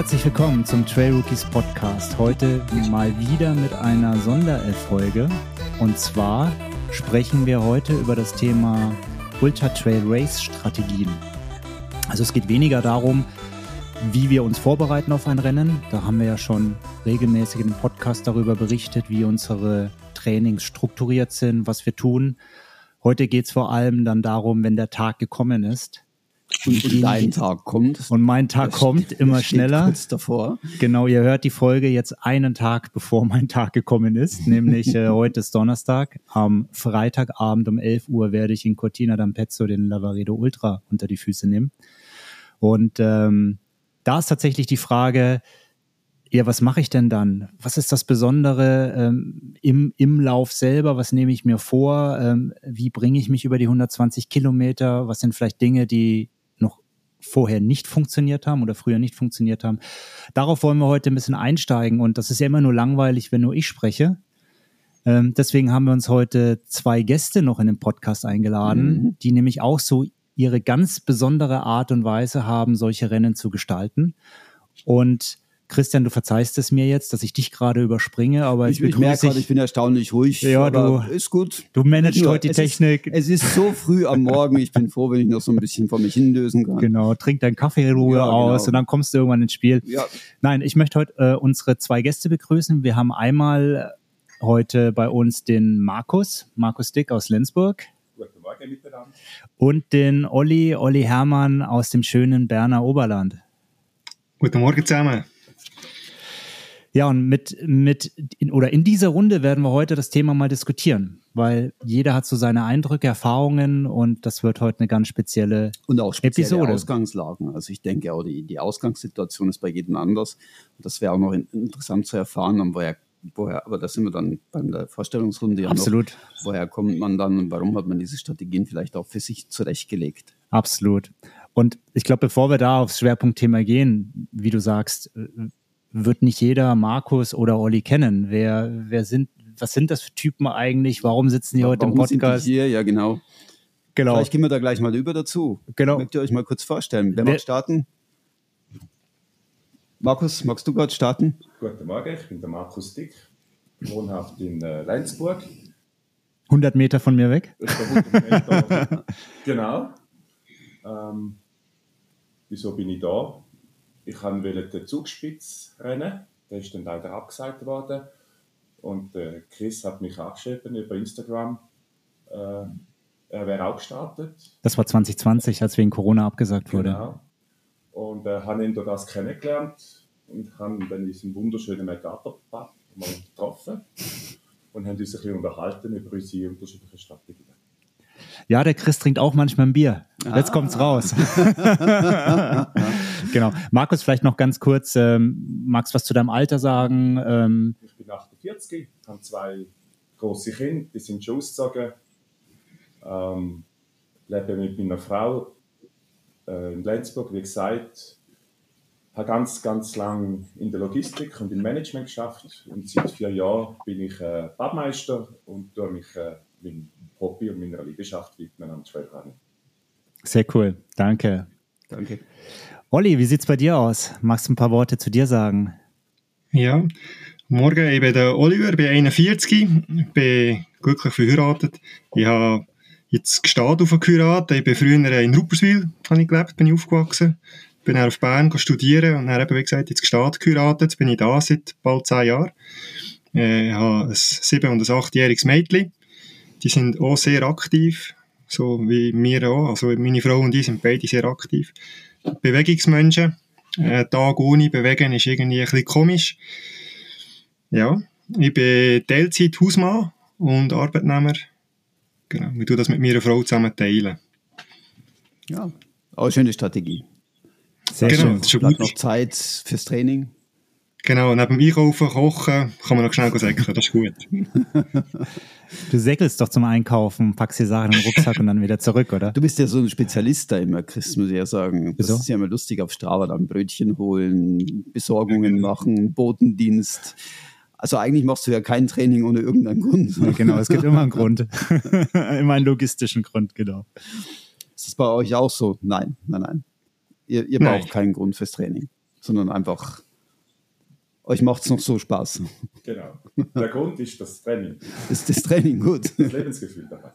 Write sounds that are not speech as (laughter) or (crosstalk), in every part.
Herzlich willkommen zum Trail Rookies Podcast. Heute mal wieder mit einer Sonderfolge. Und zwar sprechen wir heute über das Thema Ultra Trail Race Strategien. Also es geht weniger darum, wie wir uns vorbereiten auf ein Rennen. Da haben wir ja schon regelmäßig im Podcast darüber berichtet, wie unsere Trainings strukturiert sind, was wir tun. Heute geht es vor allem dann darum, wenn der Tag gekommen ist. Und, und dein Tag kommt. Und mein Tag kommt steht, immer schneller. Kurz davor. Genau, ihr hört die Folge jetzt einen Tag, bevor mein Tag gekommen ist, nämlich äh, (laughs) heute ist Donnerstag. Am Freitagabend um 11 Uhr werde ich in Cortina d'Ampezzo den Lavaredo Ultra unter die Füße nehmen. Und ähm, da ist tatsächlich die Frage, ja, was mache ich denn dann? Was ist das Besondere ähm, im, im Lauf selber? Was nehme ich mir vor? Ähm, wie bringe ich mich über die 120 Kilometer? Was sind vielleicht Dinge, die vorher nicht funktioniert haben oder früher nicht funktioniert haben? Darauf wollen wir heute ein bisschen einsteigen und das ist ja immer nur langweilig, wenn nur ich spreche. Ähm, deswegen haben wir uns heute zwei Gäste noch in den Podcast eingeladen, mhm. die nämlich auch so ihre ganz besondere Art und Weise haben, solche Rennen zu gestalten. Und Christian, du verzeihst es mir jetzt, dass ich dich gerade überspringe, aber ich, ich merke gerade, ich bin erstaunlich ruhig. Ja, du ist gut. Du managst heute die Technik. Ist, es ist so früh am Morgen. Ich bin froh, wenn ich noch so ein bisschen vor mich hinlösen kann. Genau, trink deinen Kaffee in Ruhe ja, aus genau. und dann kommst du irgendwann ins Spiel. Ja. Nein, ich möchte heute äh, unsere zwei Gäste begrüßen. Wir haben einmal heute bei uns den Markus, Markus Dick aus Lenzburg. Guten Morgen miteinander. Und den Olli, Olli Hermann aus dem schönen Berner Oberland. Guten Morgen zusammen. Ja, und mit, mit in, oder in dieser Runde werden wir heute das Thema mal diskutieren, weil jeder hat so seine Eindrücke, Erfahrungen und das wird heute eine ganz spezielle und auch spezielle Episode. Ausgangslagen. Also ich denke auch die, die Ausgangssituation ist bei jedem anders. Und das wäre auch noch in, interessant zu erfahren, woher, woher, aber da sind wir dann bei der Vorstellungsrunde ja Absolut. Noch, woher kommt man dann und warum hat man diese Strategien vielleicht auch für sich zurechtgelegt? Absolut. Und ich glaube, bevor wir da aufs Schwerpunktthema gehen, wie du sagst, wird nicht jeder Markus oder Olli kennen. Wer, wer sind, was sind das für Typen eigentlich? Warum sitzen die heute Warum im Podcast? Sind die hier? Ja, genau. Genau. Vielleicht gehen wir da gleich mal über dazu. Genau. Mögt ihr euch mal kurz vorstellen? Wer, Wer mag starten? Markus, magst du gerade starten? Guten Morgen, ich bin der Markus Dick, wohnhaft in äh, Lenzburg. 100 Meter von mir weg? (laughs) genau. Ähm, wieso bin ich da? Ich wollte den Zugspitz rennen, der ist dann leider abgesagt worden. Und äh, Chris hat mich angeschrieben über Instagram. Äh, er wäre auch gestartet. Das war 2020, als wegen Corona abgesagt wurde. Genau. Und äh, habe ihn durch das kennengelernt und haben dann in diesem wunderschönen Mercator-Pub mal getroffen und haben uns ein bisschen unterhalten über unsere unterschiedlichen Strategien. Ja, der Chris trinkt auch manchmal ein Bier. Jetzt ah. kommt's raus. (laughs) genau. Markus, vielleicht noch ganz kurz, ähm, magst du was zu deinem Alter sagen? Ähm, ich bin 48, habe zwei große Kinder, die sind schon ausgezogen. Ähm, lebe mit meiner Frau äh, in Lenzburg, wie gesagt. Habe ganz, ganz lang in der Logistik und im Management geschafft und seit vier Jahren bin ich äh, Badmeister und tue mich äh, Hobby und meiner Leidenschaft widmen am Trailrunning. Sehr cool, danke. Danke. Olli, wie sieht es bei dir aus? Magst du ein paar Worte zu dir sagen? Ja, morgen, ich bin der Oliver, bin 41, bin glücklich verheiratet. Ich habe jetzt gestartet auf geheiratet. Ich bin früher in Rupperswil habe ich gelebt, bin ich aufgewachsen. Bin dann auf Bern studieren und dann eben, wie gesagt, jetzt gestartet geheiratet. Jetzt bin ich da seit bald zehn Jahren. Äh, ich habe ein sieben- und ein achtjähriges Mädchen die sind auch sehr aktiv, so wie wir auch. Also meine Frau und ich sind beide sehr aktiv. Bewegungsmenschen. Äh, Tag ohne Bewegen ist irgendwie ein bisschen komisch. Ja, ich bin Teilzeit Hausmann und Arbeitnehmer. Genau, wir tun das mit meiner Frau zusammen teilen. Ja, auch eine schöne Strategie. Sehr genau, schön. Bleibt noch Zeit fürs Training. Genau, neben dem Einkaufen, Kochen kann man noch schnell säckeln, das ist gut. (laughs) Du säckelst doch zum Einkaufen, packst die Sachen in den Rucksack und dann wieder zurück, oder? Du bist ja so ein Spezialist da immer, Chris, muss ich ja sagen. Das Wieso? ist ja immer lustig auf Strava, dann Brötchen holen, Besorgungen machen, Botendienst. Also eigentlich machst du ja kein Training ohne irgendeinen Grund. Ja, genau, es gibt immer einen Grund. (laughs) immer einen logistischen Grund, genau. Ist das bei euch auch so? Nein, nein, nein. Ihr, ihr braucht nein. keinen Grund fürs Training. sondern einfach, euch macht es noch so Spaß. Genau. Der Grund ist das Training. ist das Training, gut. Das Lebensgefühl dabei.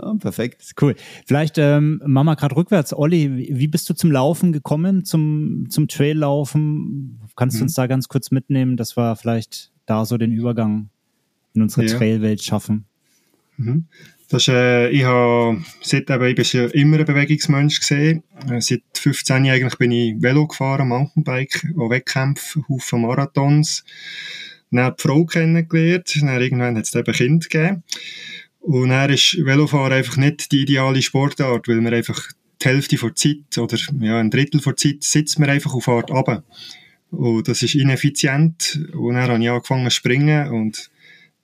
Ja, perfekt. Cool. Vielleicht ähm, machen wir gerade rückwärts. Olli, wie bist du zum Laufen gekommen, zum, zum Traillaufen? Kannst mhm. du uns da ganz kurz mitnehmen, dass wir vielleicht da so den Übergang in unsere ja. Trailwelt schaffen? Mhm. Das ist, äh, ich habe seit eben, ich bin ja immer ein Bewegungsmensch gesehen. Äh, seit 15 Jahren bin ich Velo gefahren, Mountainbike, auch Wettkämpfe, Haufen Marathons. Dann habe die Frau kennengelernt, dann irgendwann hat es eben Kind gegeben. Und er ist Velofahren einfach nicht die ideale Sportart, weil man einfach die Hälfte der Zeit oder ja, ein Drittel der Zeit sitzt man einfach auf Fahrt runter. Und das ist ineffizient. Und dann habe ich angefangen zu springen und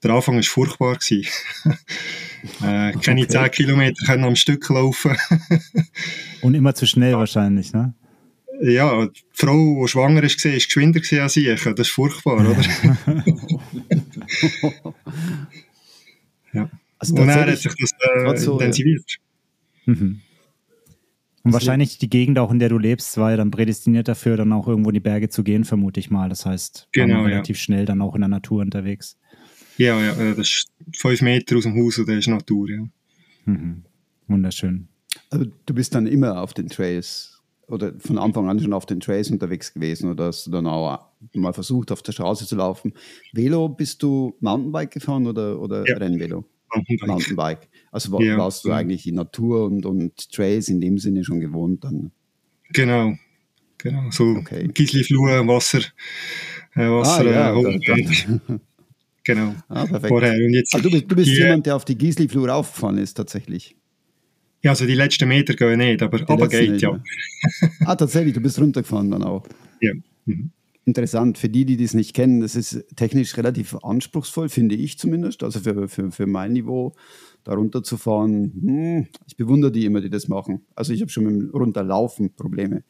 der Anfang war furchtbar. (laughs) äh, keine okay. 10 Kilometer können am Stück laufen. (laughs) und immer zu schnell wahrscheinlich, ne? Ja, die Frau, die schwanger ist, war geschwinder als ich. Das ist furchtbar, oder? (laughs) ja. Also und dann hat sich das äh, so, intensiviert. Ja. Mhm. Und wahrscheinlich die Gegend auch, in der du lebst, war ja dann prädestiniert dafür, dann auch irgendwo in die Berge zu gehen, vermute ich mal. Das heißt, genau, relativ ja. schnell dann auch in der Natur unterwegs. Ja, ja, äh, das ist fünf Meter aus dem Haus und das ist Natur, ja. Mhm. Wunderschön. Also du bist dann immer auf den Trails oder von Anfang an schon auf den Trails unterwegs gewesen oder hast du dann auch mal versucht, auf der Straße zu laufen? Velo, bist du Mountainbike gefahren oder, oder ja. Rennvelo? Mountainbike. Mountainbike. Also war, ja. warst du eigentlich die Natur und, und Trails in dem Sinne schon gewohnt dann? Genau, genau. So okay. Gisli-Flur, Wasser, äh, Wasser, ah, ja, äh, (laughs) Genau. Ah, perfekt. Vorher. Und jetzt also du bist, du bist die, jemand, der auf die Gisli-Flur raufgefahren ist, tatsächlich. Ja, also die letzten Meter gehen nicht, aber, aber geht, nicht, ja. ah, tatsächlich, du bist runtergefahren dann auch. Ja. Mhm interessant. Für die, die das nicht kennen, das ist technisch relativ anspruchsvoll, finde ich zumindest. Also für, für, für mein Niveau, da runterzufahren, hm, ich bewundere die immer, die das machen. Also ich habe schon mit dem Runterlaufen Probleme.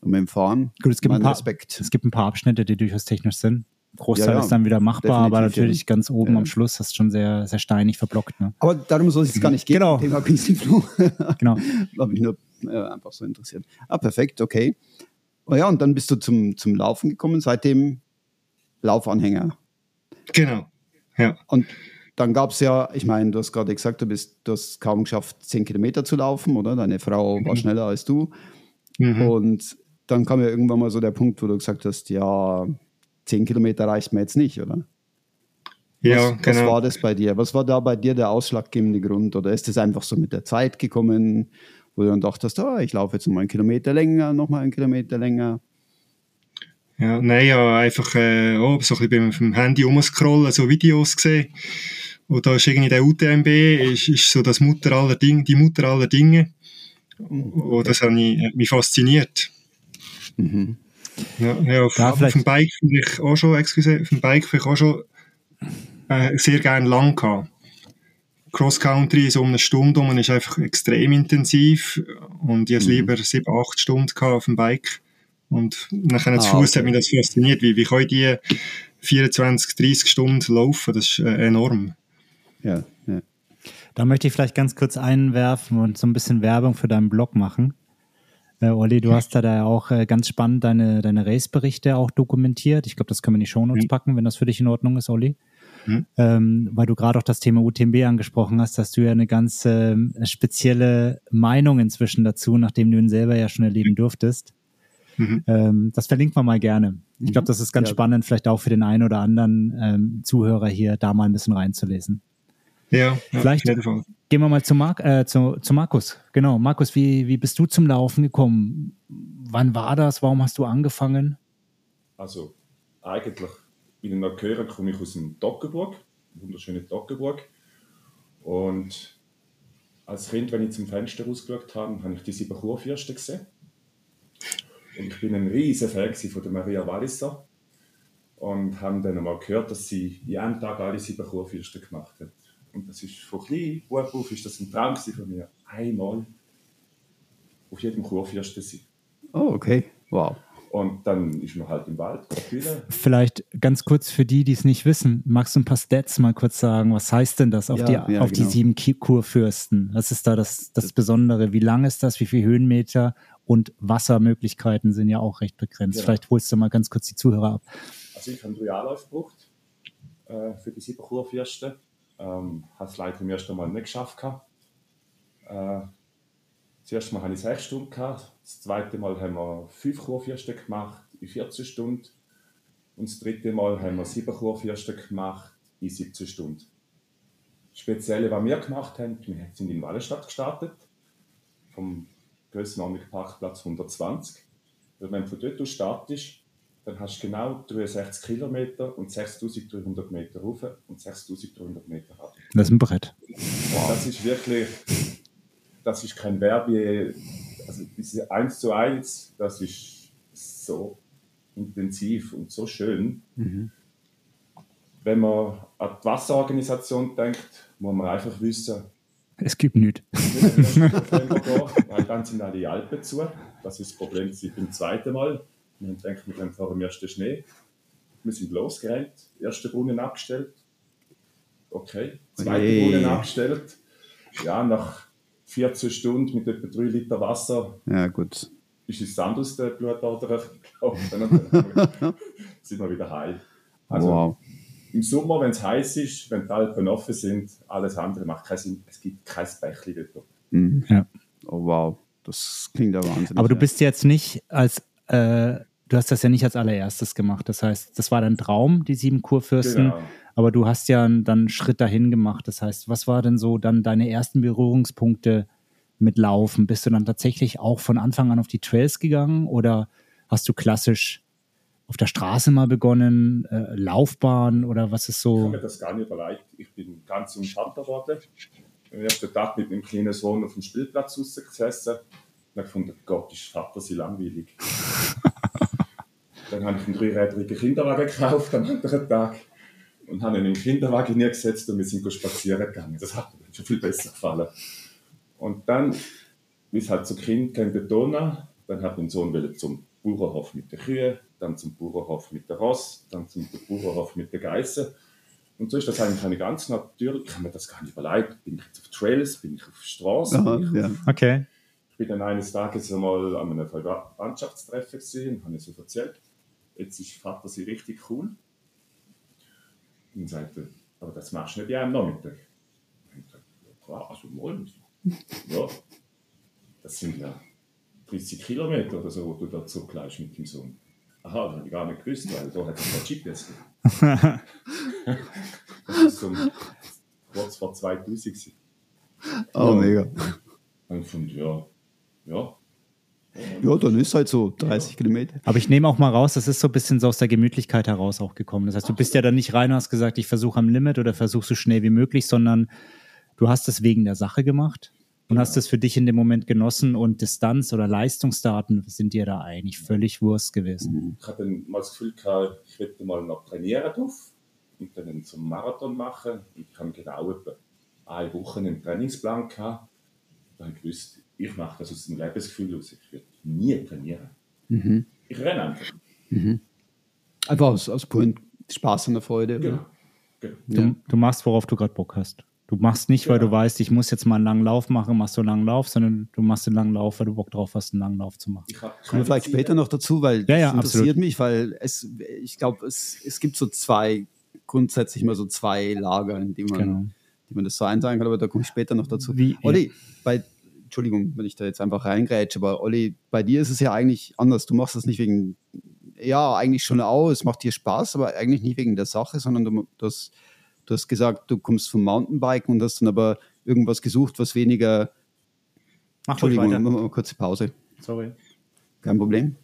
Und mit dem Fahren, Gut, es gibt, ein paar, Respekt. es gibt ein paar Abschnitte, die durchaus technisch sind. Großteil ja, ja, ist dann wieder machbar, aber natürlich ja. ganz oben am Schluss hast du schon sehr, sehr steinig verblockt. Ne? Aber darum soll es gar nicht gehen. Genau. Thema (laughs) genau. Habe mich nur äh, einfach so interessiert. Ah, perfekt, okay. Oh ja, und dann bist du zum, zum Laufen gekommen, seitdem Laufanhänger. Genau, ja. Und dann gab es ja, ich meine, du hast gerade gesagt, du, bist, du hast kaum geschafft, zehn Kilometer zu laufen, oder? Deine Frau war mhm. schneller als du. Mhm. Und dann kam ja irgendwann mal so der Punkt, wo du gesagt hast, ja, zehn Kilometer reicht mir jetzt nicht, oder? Ja, was, genau. Was war das bei dir? Was war da bei dir der ausschlaggebende Grund? Oder ist es einfach so mit der Zeit gekommen? wo du dann dachtest, oh, ich laufe jetzt noch mal einen Kilometer länger, noch mal einen Kilometer länger. Ja, nein, ja, einfach äh, oh, so ein bisschen beim Handy rumscrollen, so Videos gesehen. Und da ist irgendwie der UTMB, ist, ist so das Mutter aller Dinge, die Mutter aller Dinge. Und das hat mich, hat mich fasziniert. Mhm. Ja, ja, auf, auf dem Bike vielleicht auch schon, excuse, auf dem Bike vielleicht auch schon äh, sehr gerne lang gehabt. Cross-Country so eine Stunde um ist einfach extrem intensiv und ich mhm. lieber sieben, acht Stunden auf dem Bike und nachher zu ah, Fuß okay. hat mich das fasziniert, wie, wie können die 24, 30 Stunden laufen, das ist äh, enorm. Ja, ja. Da möchte ich vielleicht ganz kurz einwerfen und so ein bisschen Werbung für deinen Blog machen. Äh, Olli, du hast da, da auch äh, ganz spannend deine, deine Race-Berichte auch dokumentiert. Ich glaube, das können wir in die Shownotes mhm. packen, wenn das für dich in Ordnung ist, Olli. Mhm. Ähm, weil du gerade auch das Thema UTMB angesprochen hast, hast du ja eine ganz äh, spezielle Meinung inzwischen dazu, nachdem du ihn selber ja schon erleben durftest. Mhm. Ähm, das verlinkt man mal gerne. Ich glaube, mhm. das ist ganz ja. spannend, vielleicht auch für den einen oder anderen ähm, Zuhörer hier da mal ein bisschen reinzulesen. Ja, ja vielleicht gehen wir mal zu, Mark, äh, zu, zu Markus. Genau, Markus, wie, wie bist du zum Laufen gekommen? Wann war das? Warum hast du angefangen? Also eigentlich wie ihr noch gehört, komme ich aus dem Toggenburg, wunderschöne Toggenburg. Und als Kind, wenn ich zum Fenster rausgeschaut habe, habe ich die sieben Kurfürsten gesehen. Und ich bin ein riesiger Fan von der Maria Walliser. Und habe dann einmal gehört, dass sie jeden Tag alle sieben Kurfürsten gemacht hat. Und das ist von klein auf ist das ein Traum von mir. Einmal auf jedem Kurfürsten sein. Oh, okay. Wow. Und dann ist man halt im Wald. Vielleicht ganz kurz für die, die es nicht wissen, magst du ein paar Stats mal kurz sagen? Was heißt denn das auf, ja, die, ja, auf genau. die sieben Kurfürsten? Was ist da das, das Besondere? Wie lang ist das? Wie viele Höhenmeter? und Wassermöglichkeiten sind ja auch recht begrenzt. Genau. Vielleicht holst du mal ganz kurz die Zuhörer ab. Also ich habe einen Reallauf gebraucht äh, für die sieben Kurfürsten. Ähm, habe es leider im ersten Mal nicht geschafft. Äh, das erste Mal hatte ich sechs Stunden. Gehabt. Das zweite Mal haben wir fünf Kurfürsten gemacht in 14 Stunden. Und das dritte Mal haben wir sieben Kurfürsten gemacht in 17 Stunden. Das Spezielle, was wir gemacht haben, wir sind in Wallenstadt gestartet, vom Grössenordnung Parkplatz 120. Und wenn du von dort aus startest, dann hast du genau 63 Kilometer und 6300 Meter rauf und 6300 Meter runter. Das ist ein Brett. Das ist wirklich, das ist kein Werbe, also diese 1 zu 1, das ist so intensiv und so schön. Wenn man an die Wasserorganisation denkt, muss man einfach wissen, Es gibt nichts. nicht am 1. November gehen, weil dann sind alle Alpen zu. Das ist das Problem gewesen beim zweiten Mal. Wir haben gedacht, wir vor dem ersten Schnee. Wir sind losgerannt, erste Brunnen abgestellt. Okay, zweite Oje. Brunnen abgestellt. Ja, nach 14 Stunden mit etwa 3 Liter Wasser Ja, gut. ist es Sand aus der Blutader (laughs) gelaufen. (laughs) Sind wir wieder heil. Also wow. im Sommer, wenn es heiß ist, wenn die Alpen offen sind, alles andere macht keinen Sinn. Es gibt kein Bächli dort. Mhm. Ja. Oh, wow. Das klingt ja wahnsinnig. Aber du bist jetzt nicht als, äh, du hast das ja nicht als allererstes gemacht. Das heißt, das war dein Traum, die sieben Kurfürsten. Genau. Aber du hast ja dann einen Schritt dahin gemacht. Das heißt, was war denn so dann deine ersten Berührungspunkte mit Laufen? Bist du dann tatsächlich auch von Anfang an auf die Trails gegangen oder hast du klassisch auf der Straße mal begonnen, äh, Laufbahn oder was ist Ich habe so? mir das gar nicht überlegt. Ich bin ganz im Schatten geworden. Am ersten Tag mit meinem kleinen Sohn auf dem Spielplatz rausgesessen und habe gefunden, Gott, ist Vater sie langweilig. (laughs) Dann habe ich einen dreirädrigen Kinderwagen gekauft am anderen Tag und habe ihn im Kinderwagen hingesetzt und wir sind spazieren gegangen. Das hat mir schon viel besser gefallen. Und dann, wie es halt so Kind kennt, der Donau, dann hat mein Sohn wollte zum Bauernhof mit den Kühen, dann zum Bauernhof mit der Ross, dann zum Bauernhof mit den Geissen. Und so ist das eigentlich eine ganz natürlich, ich habe mir das gar nicht überlegt, bin ich jetzt auf Trails, bin ich auf Straße, Aha, ich ja. Okay. ich bin dann eines Tages einmal an einem Verwandtschaftstreffen gesehen und habe so erzählt, jetzt ist Vater sie richtig cool. Und sagte, aber das machst du nicht einem Nachmittag. Und ich sagte, ja klar, also morgen. (laughs) Ja, das sind ja 30 Kilometer oder so, wo du da zurückleist mit dem Sohn. Aha, das habe ich gar nicht gewusst, weil da hat es kein GPS gegeben. (laughs) Das ist so kurz vor 2000 gewesen. Oh, Ja. mega. Und ich fand, ja, ja. Ja, dann ist halt so 30 Kilometer. Aber ich nehme auch mal raus, das ist so ein bisschen so aus der Gemütlichkeit heraus auch gekommen. Das heißt, du bist ja dann nicht rein und hast gesagt, ich versuche am Limit oder versuche so schnell wie möglich, sondern du hast es wegen der Sache gemacht und hast es für dich in dem Moment genossen und Distanz oder Leistungsdaten sind dir da eigentlich völlig Wurst gewesen. Ich hatte dann mal das Gefühl gehabt, ich möchte mal noch trainieren drauf und dann zum Marathon machen. Und ich habe genau etwa eine Woche einen Trainingsplan gehabt. Da habe ich gewusst, ich mache das aus dem Lebensgefühl aus. Ich werde nie trainieren. Ich renne einfach. Einfach aus, aus puren Spaß und der Freude. Genau. Oder? genau. Du, Ja. du machst, worauf du gerade Bock hast. Du machst nicht, weil Genau. du weißt, ich muss jetzt mal einen langen Lauf machen, machst du einen langen Lauf, sondern du machst einen langen Lauf, weil du Bock drauf hast, einen langen Lauf zu machen. Kommen wir vielleicht später noch dazu, weil Ja, ja, das interessiert absolut. mich, weil es, ich glaube, es, es gibt so zwei, grundsätzlich mal so zwei Lager, in die man, Genau. die man das so einteilen kann, aber da komme ich später noch dazu. Wie- Olli, bei, Entschuldigung, wenn ich da jetzt einfach reingrätsche, aber Olli, bei dir ist es ja eigentlich anders. Du machst das nicht wegen, ja, eigentlich schon auch, es macht dir Spaß, aber eigentlich nicht wegen der Sache, sondern du, hast, du hast gesagt, du kommst vom Mountainbiken und hast dann aber irgendwas gesucht, was weniger, Mach Entschuldigung, weiter. machen wir mal kurze Pause. Sorry. Kein Problem.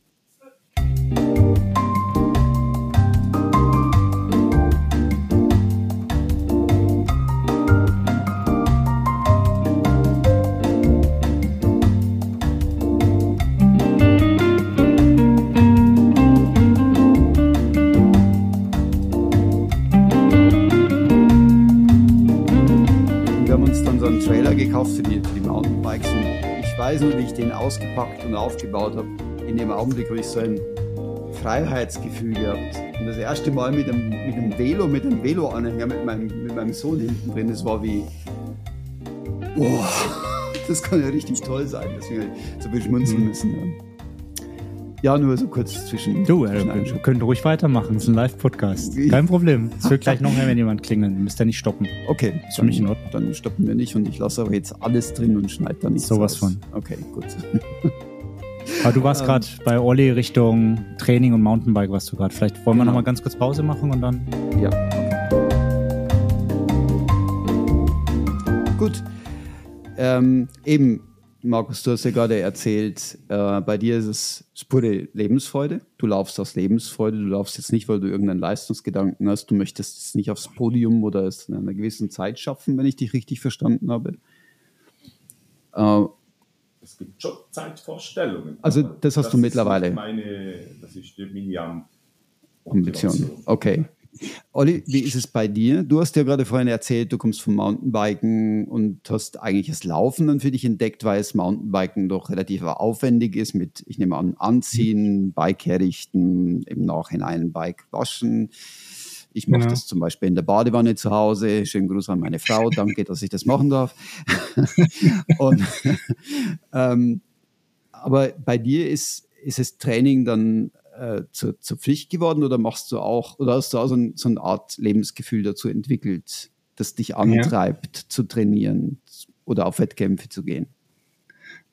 Nur, wie ich den ausgepackt und aufgebaut habe. In dem Augenblick habe ich so ein Freiheitsgefühl gehabt. Und das erste Mal mit einem, mit einem Velo, mit einem Velo-Anhänger mit meinem, mit meinem Sohn hinten drin, das war wie. Boah, (laughs) das kann ja richtig toll sein, dass wir so beschmunzeln müssen. Ja. Ja, nur so kurz zwischen. Du, zwischen wir können ruhig weitermachen. Das ist ein Live-Podcast. Kein Problem. Es wird gleich noch mehr, wenn jemand klingelt. Müsst ihr nicht stoppen. Okay, Ist für mich in Ordnung. Dann stoppen wir nicht und ich lasse aber jetzt alles drin und schneide da nichts Sowas von. Okay, gut. (laughs) Aber du Ähm. warst gerade bei Olli Richtung Training und Mountainbike, warst du gerade. Vielleicht wollen wir Genau. noch mal ganz kurz Pause machen und dann. Ja. Gut. Ähm, eben, Markus, du hast ja gerade erzählt, äh, bei dir ist es pure Lebensfreude. Du laufst aus Lebensfreude. Du laufst jetzt nicht, weil du irgendeinen Leistungsgedanken hast. Du möchtest es nicht aufs Podium oder es in einer gewissen Zeit schaffen, wenn ich dich richtig verstanden habe. Äh, Es gibt schon Zeitvorstellungen. Also, das hast du ist mittlerweile. Meine, das ist meine Am Ambition. Okay. Olli, wie ist es bei dir? Du hast ja gerade vorhin erzählt, du kommst vom Mountainbiken und hast eigentlich das Laufen dann für dich entdeckt, weil es Mountainbiken doch relativ aufwendig ist mit, ich nehme an, Anziehen, Bike herrichten, im Nachhinein Bike waschen. Ich mache Genau. das zum Beispiel in der Badewanne zu Hause. Schönen Gruß an meine Frau. Danke, dass ich das machen darf. (laughs) und, ähm, aber bei dir ist, ist das Training dann äh, zur, zur Pflicht geworden oder machst du auch, oder hast du auch so, ein, so eine Art Lebensgefühl dazu entwickelt, das dich antreibt, zu trainieren oder auf Wettkämpfe zu gehen?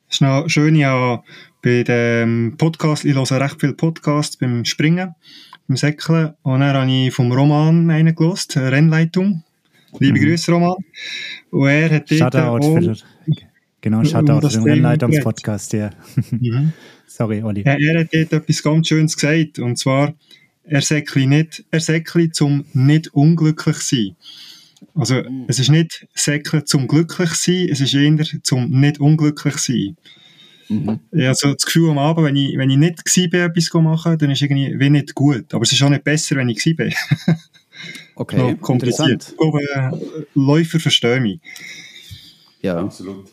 Das ist noch schön, ja, bei dem Podcast, ich höre recht viel Podcasts beim Springen, beim Säckeln. Und dann habe ich vom Roman einen gehört, Rennleitung. Liebe Mhm. Grüße, Roman. Und er hat dort Shoutout auch- für Genau, Shoutout für den Rennleitungspodcast, ja. Mhm. (laughs) Sorry, Olli. Ja, er hat dort etwas ganz Schönes gesagt. Und zwar, er säckli nicht, er säckli zum nicht unglücklich sein. Also, es ist nicht säckeln zum glücklich sein, es ist eher zum nicht unglücklich sein. Mhm. Ich habe so das Gefühl am Abend, wenn ich, wenn ich nicht gewesen bin, etwas machen, dann ist irgendwie wie nicht gut. Aber es ist auch nicht besser, wenn ich gewesen bin. (laughs) Okay, kompliziert. interessant. Ich glaube, äh, Läufer verstehen mich. Ja. Absolut.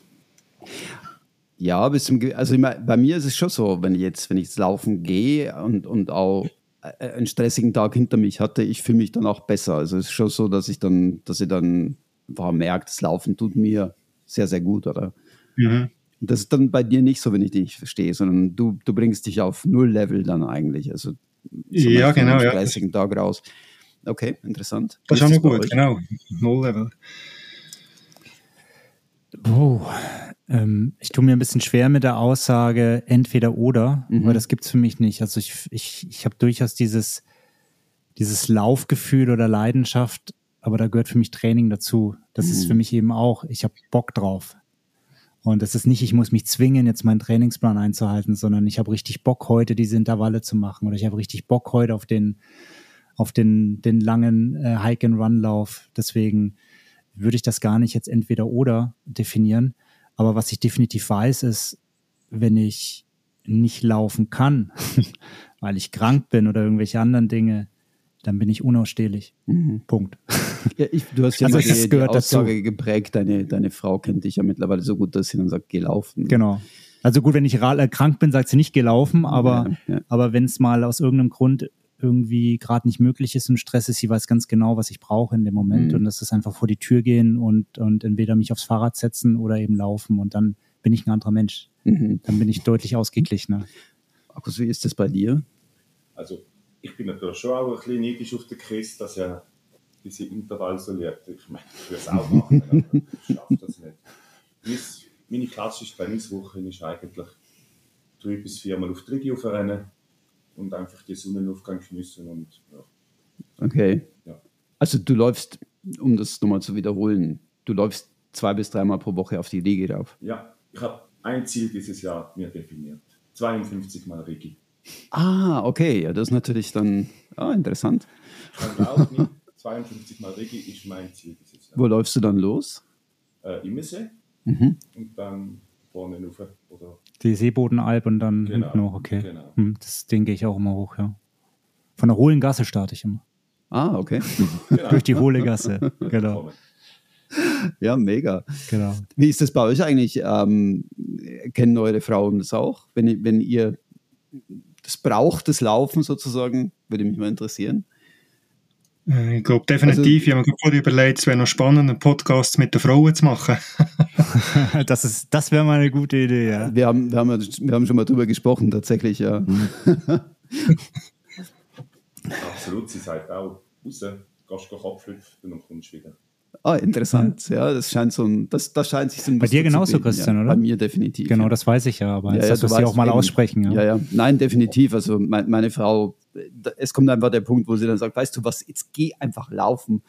Ja, bis zum, also mein, bei mir ist es schon so, wenn ich jetzt, wenn ich jetzt laufen gehe und, und auch äh, einen stressigen Tag hinter mich hatte, ich fühle mich dann auch besser. Also es ist schon so, dass ich dann, dass ich dann einfach merke, das Laufen tut mir sehr, sehr gut, oder? Mhm. Und das ist dann bei dir nicht so, wenn ich dich verstehe, sondern du, du bringst dich auf Null-Level dann eigentlich. Also so Ja, genau, ja. stressigen Tag raus. Okay, interessant. Das ist bei gut, genau. Null-Level. Oh, ähm, ich tue mir ein bisschen schwer mit der Aussage entweder oder, Mhm. aber das gibt's für mich nicht. Also ich, ich, ich habe durchaus dieses, dieses Laufgefühl oder Leidenschaft, aber da gehört für mich Training dazu. Das ist Mhm. für mich eben auch, ich habe Bock drauf. Und das ist nicht, ich muss mich zwingen, jetzt meinen Trainingsplan einzuhalten, sondern ich habe richtig Bock, heute diese Intervalle zu machen. Oder ich habe richtig Bock, heute auf den, auf den, den langen äh, Hike-and-Run-Lauf. Deswegen würde ich das gar nicht jetzt entweder oder definieren. Aber was ich definitiv weiß, ist, wenn ich nicht laufen kann, (laughs) weil ich krank bin oder irgendwelche anderen Dinge, dann bin ich unausstehlich. Mhm. Punkt. Ja, ich, du hast (laughs) ja Also die, die gehört dazu. Aussage geprägt, deine, deine Frau kennt dich ja mittlerweile so gut, dass sie dann sagt, geh laufen. Genau. Also gut, wenn ich äh, krank bin, sagt sie nicht gelaufen, aber, Ja, ja. aber wenn es mal aus irgendeinem Grund irgendwie gerade nicht möglich ist und Stress ist, sie weiß ganz genau, was ich brauche in dem Moment. Mhm. Und das ist einfach vor die Tür gehen und, und entweder mich aufs Fahrrad setzen oder eben laufen. Und dann bin ich ein anderer Mensch. Mhm. Dann bin ich deutlich ausgeglichener. Markus, wie ist das bei dir? Also, ich bin natürlich schon auch ein bisschen neidisch auf den Chris, dass er diese Intervall so lebt. Ich meine, ich würde es auch machen, aber ich schaffe das nicht. Meine klassische Trainingswoche ist eigentlich drei bis viermal auf die Rigi aufrennen und einfach den Sonnenaufgang geniessen und ja. Okay. Ja. Also du läufst, um das nochmal zu wiederholen, du läufst zwei bis dreimal pro Woche auf die Liege rauf. ja, ich habe ein Ziel dieses Jahr mir definiert. 52 mal Rigi. Ah, okay, ja, das ist natürlich dann ah, interessant. Nicht. 52 mal Rigi ist mein Ziel dieses Jahr. Wo läufst du dann los? Äh, Immese Mhm. und dann vorne rauf. Oder Die Seebodenalb und dann Genau, hinten hoch, okay. genau. Hm, das, den gehe ich auch immer hoch, ja. Von der hohlen Gasse starte ich immer. Ah, okay. genau. (laughs) Durch die hohle Gasse. genau, ja, mega. genau. Wie ist das bei euch eigentlich? Ähm, kennen eure Frauen das auch? Wenn, wenn ihr das braucht, das Laufen sozusagen, würde mich mal interessieren. Äh, Ich glaube definitiv, ich habe mir gerade überlegt, es wäre noch spannend, einen Podcast mit den Frauen zu machen. (laughs) das ist, das wäre mal eine gute Idee, ja. Wir haben, wir, haben, wir haben schon mal drüber gesprochen, tatsächlich, ja. Absolut, sie sagt auch, raus, gehst du Kopf lüften und kommst wieder. Ah, interessant. Ja, das scheint so ein, das, das scheint sich so ein Bei dir genauso, bilden, Christian, ja. oder? Bei mir definitiv. Genau, ja. das weiß ich ja, aber Ja, ist ja, du weißt auch mal eben. aussprechen, ja. Ja. Nein, definitiv. Also mein, meine Frau, es kommt einfach der Punkt, wo sie dann sagt, weißt du was, jetzt geh einfach laufen.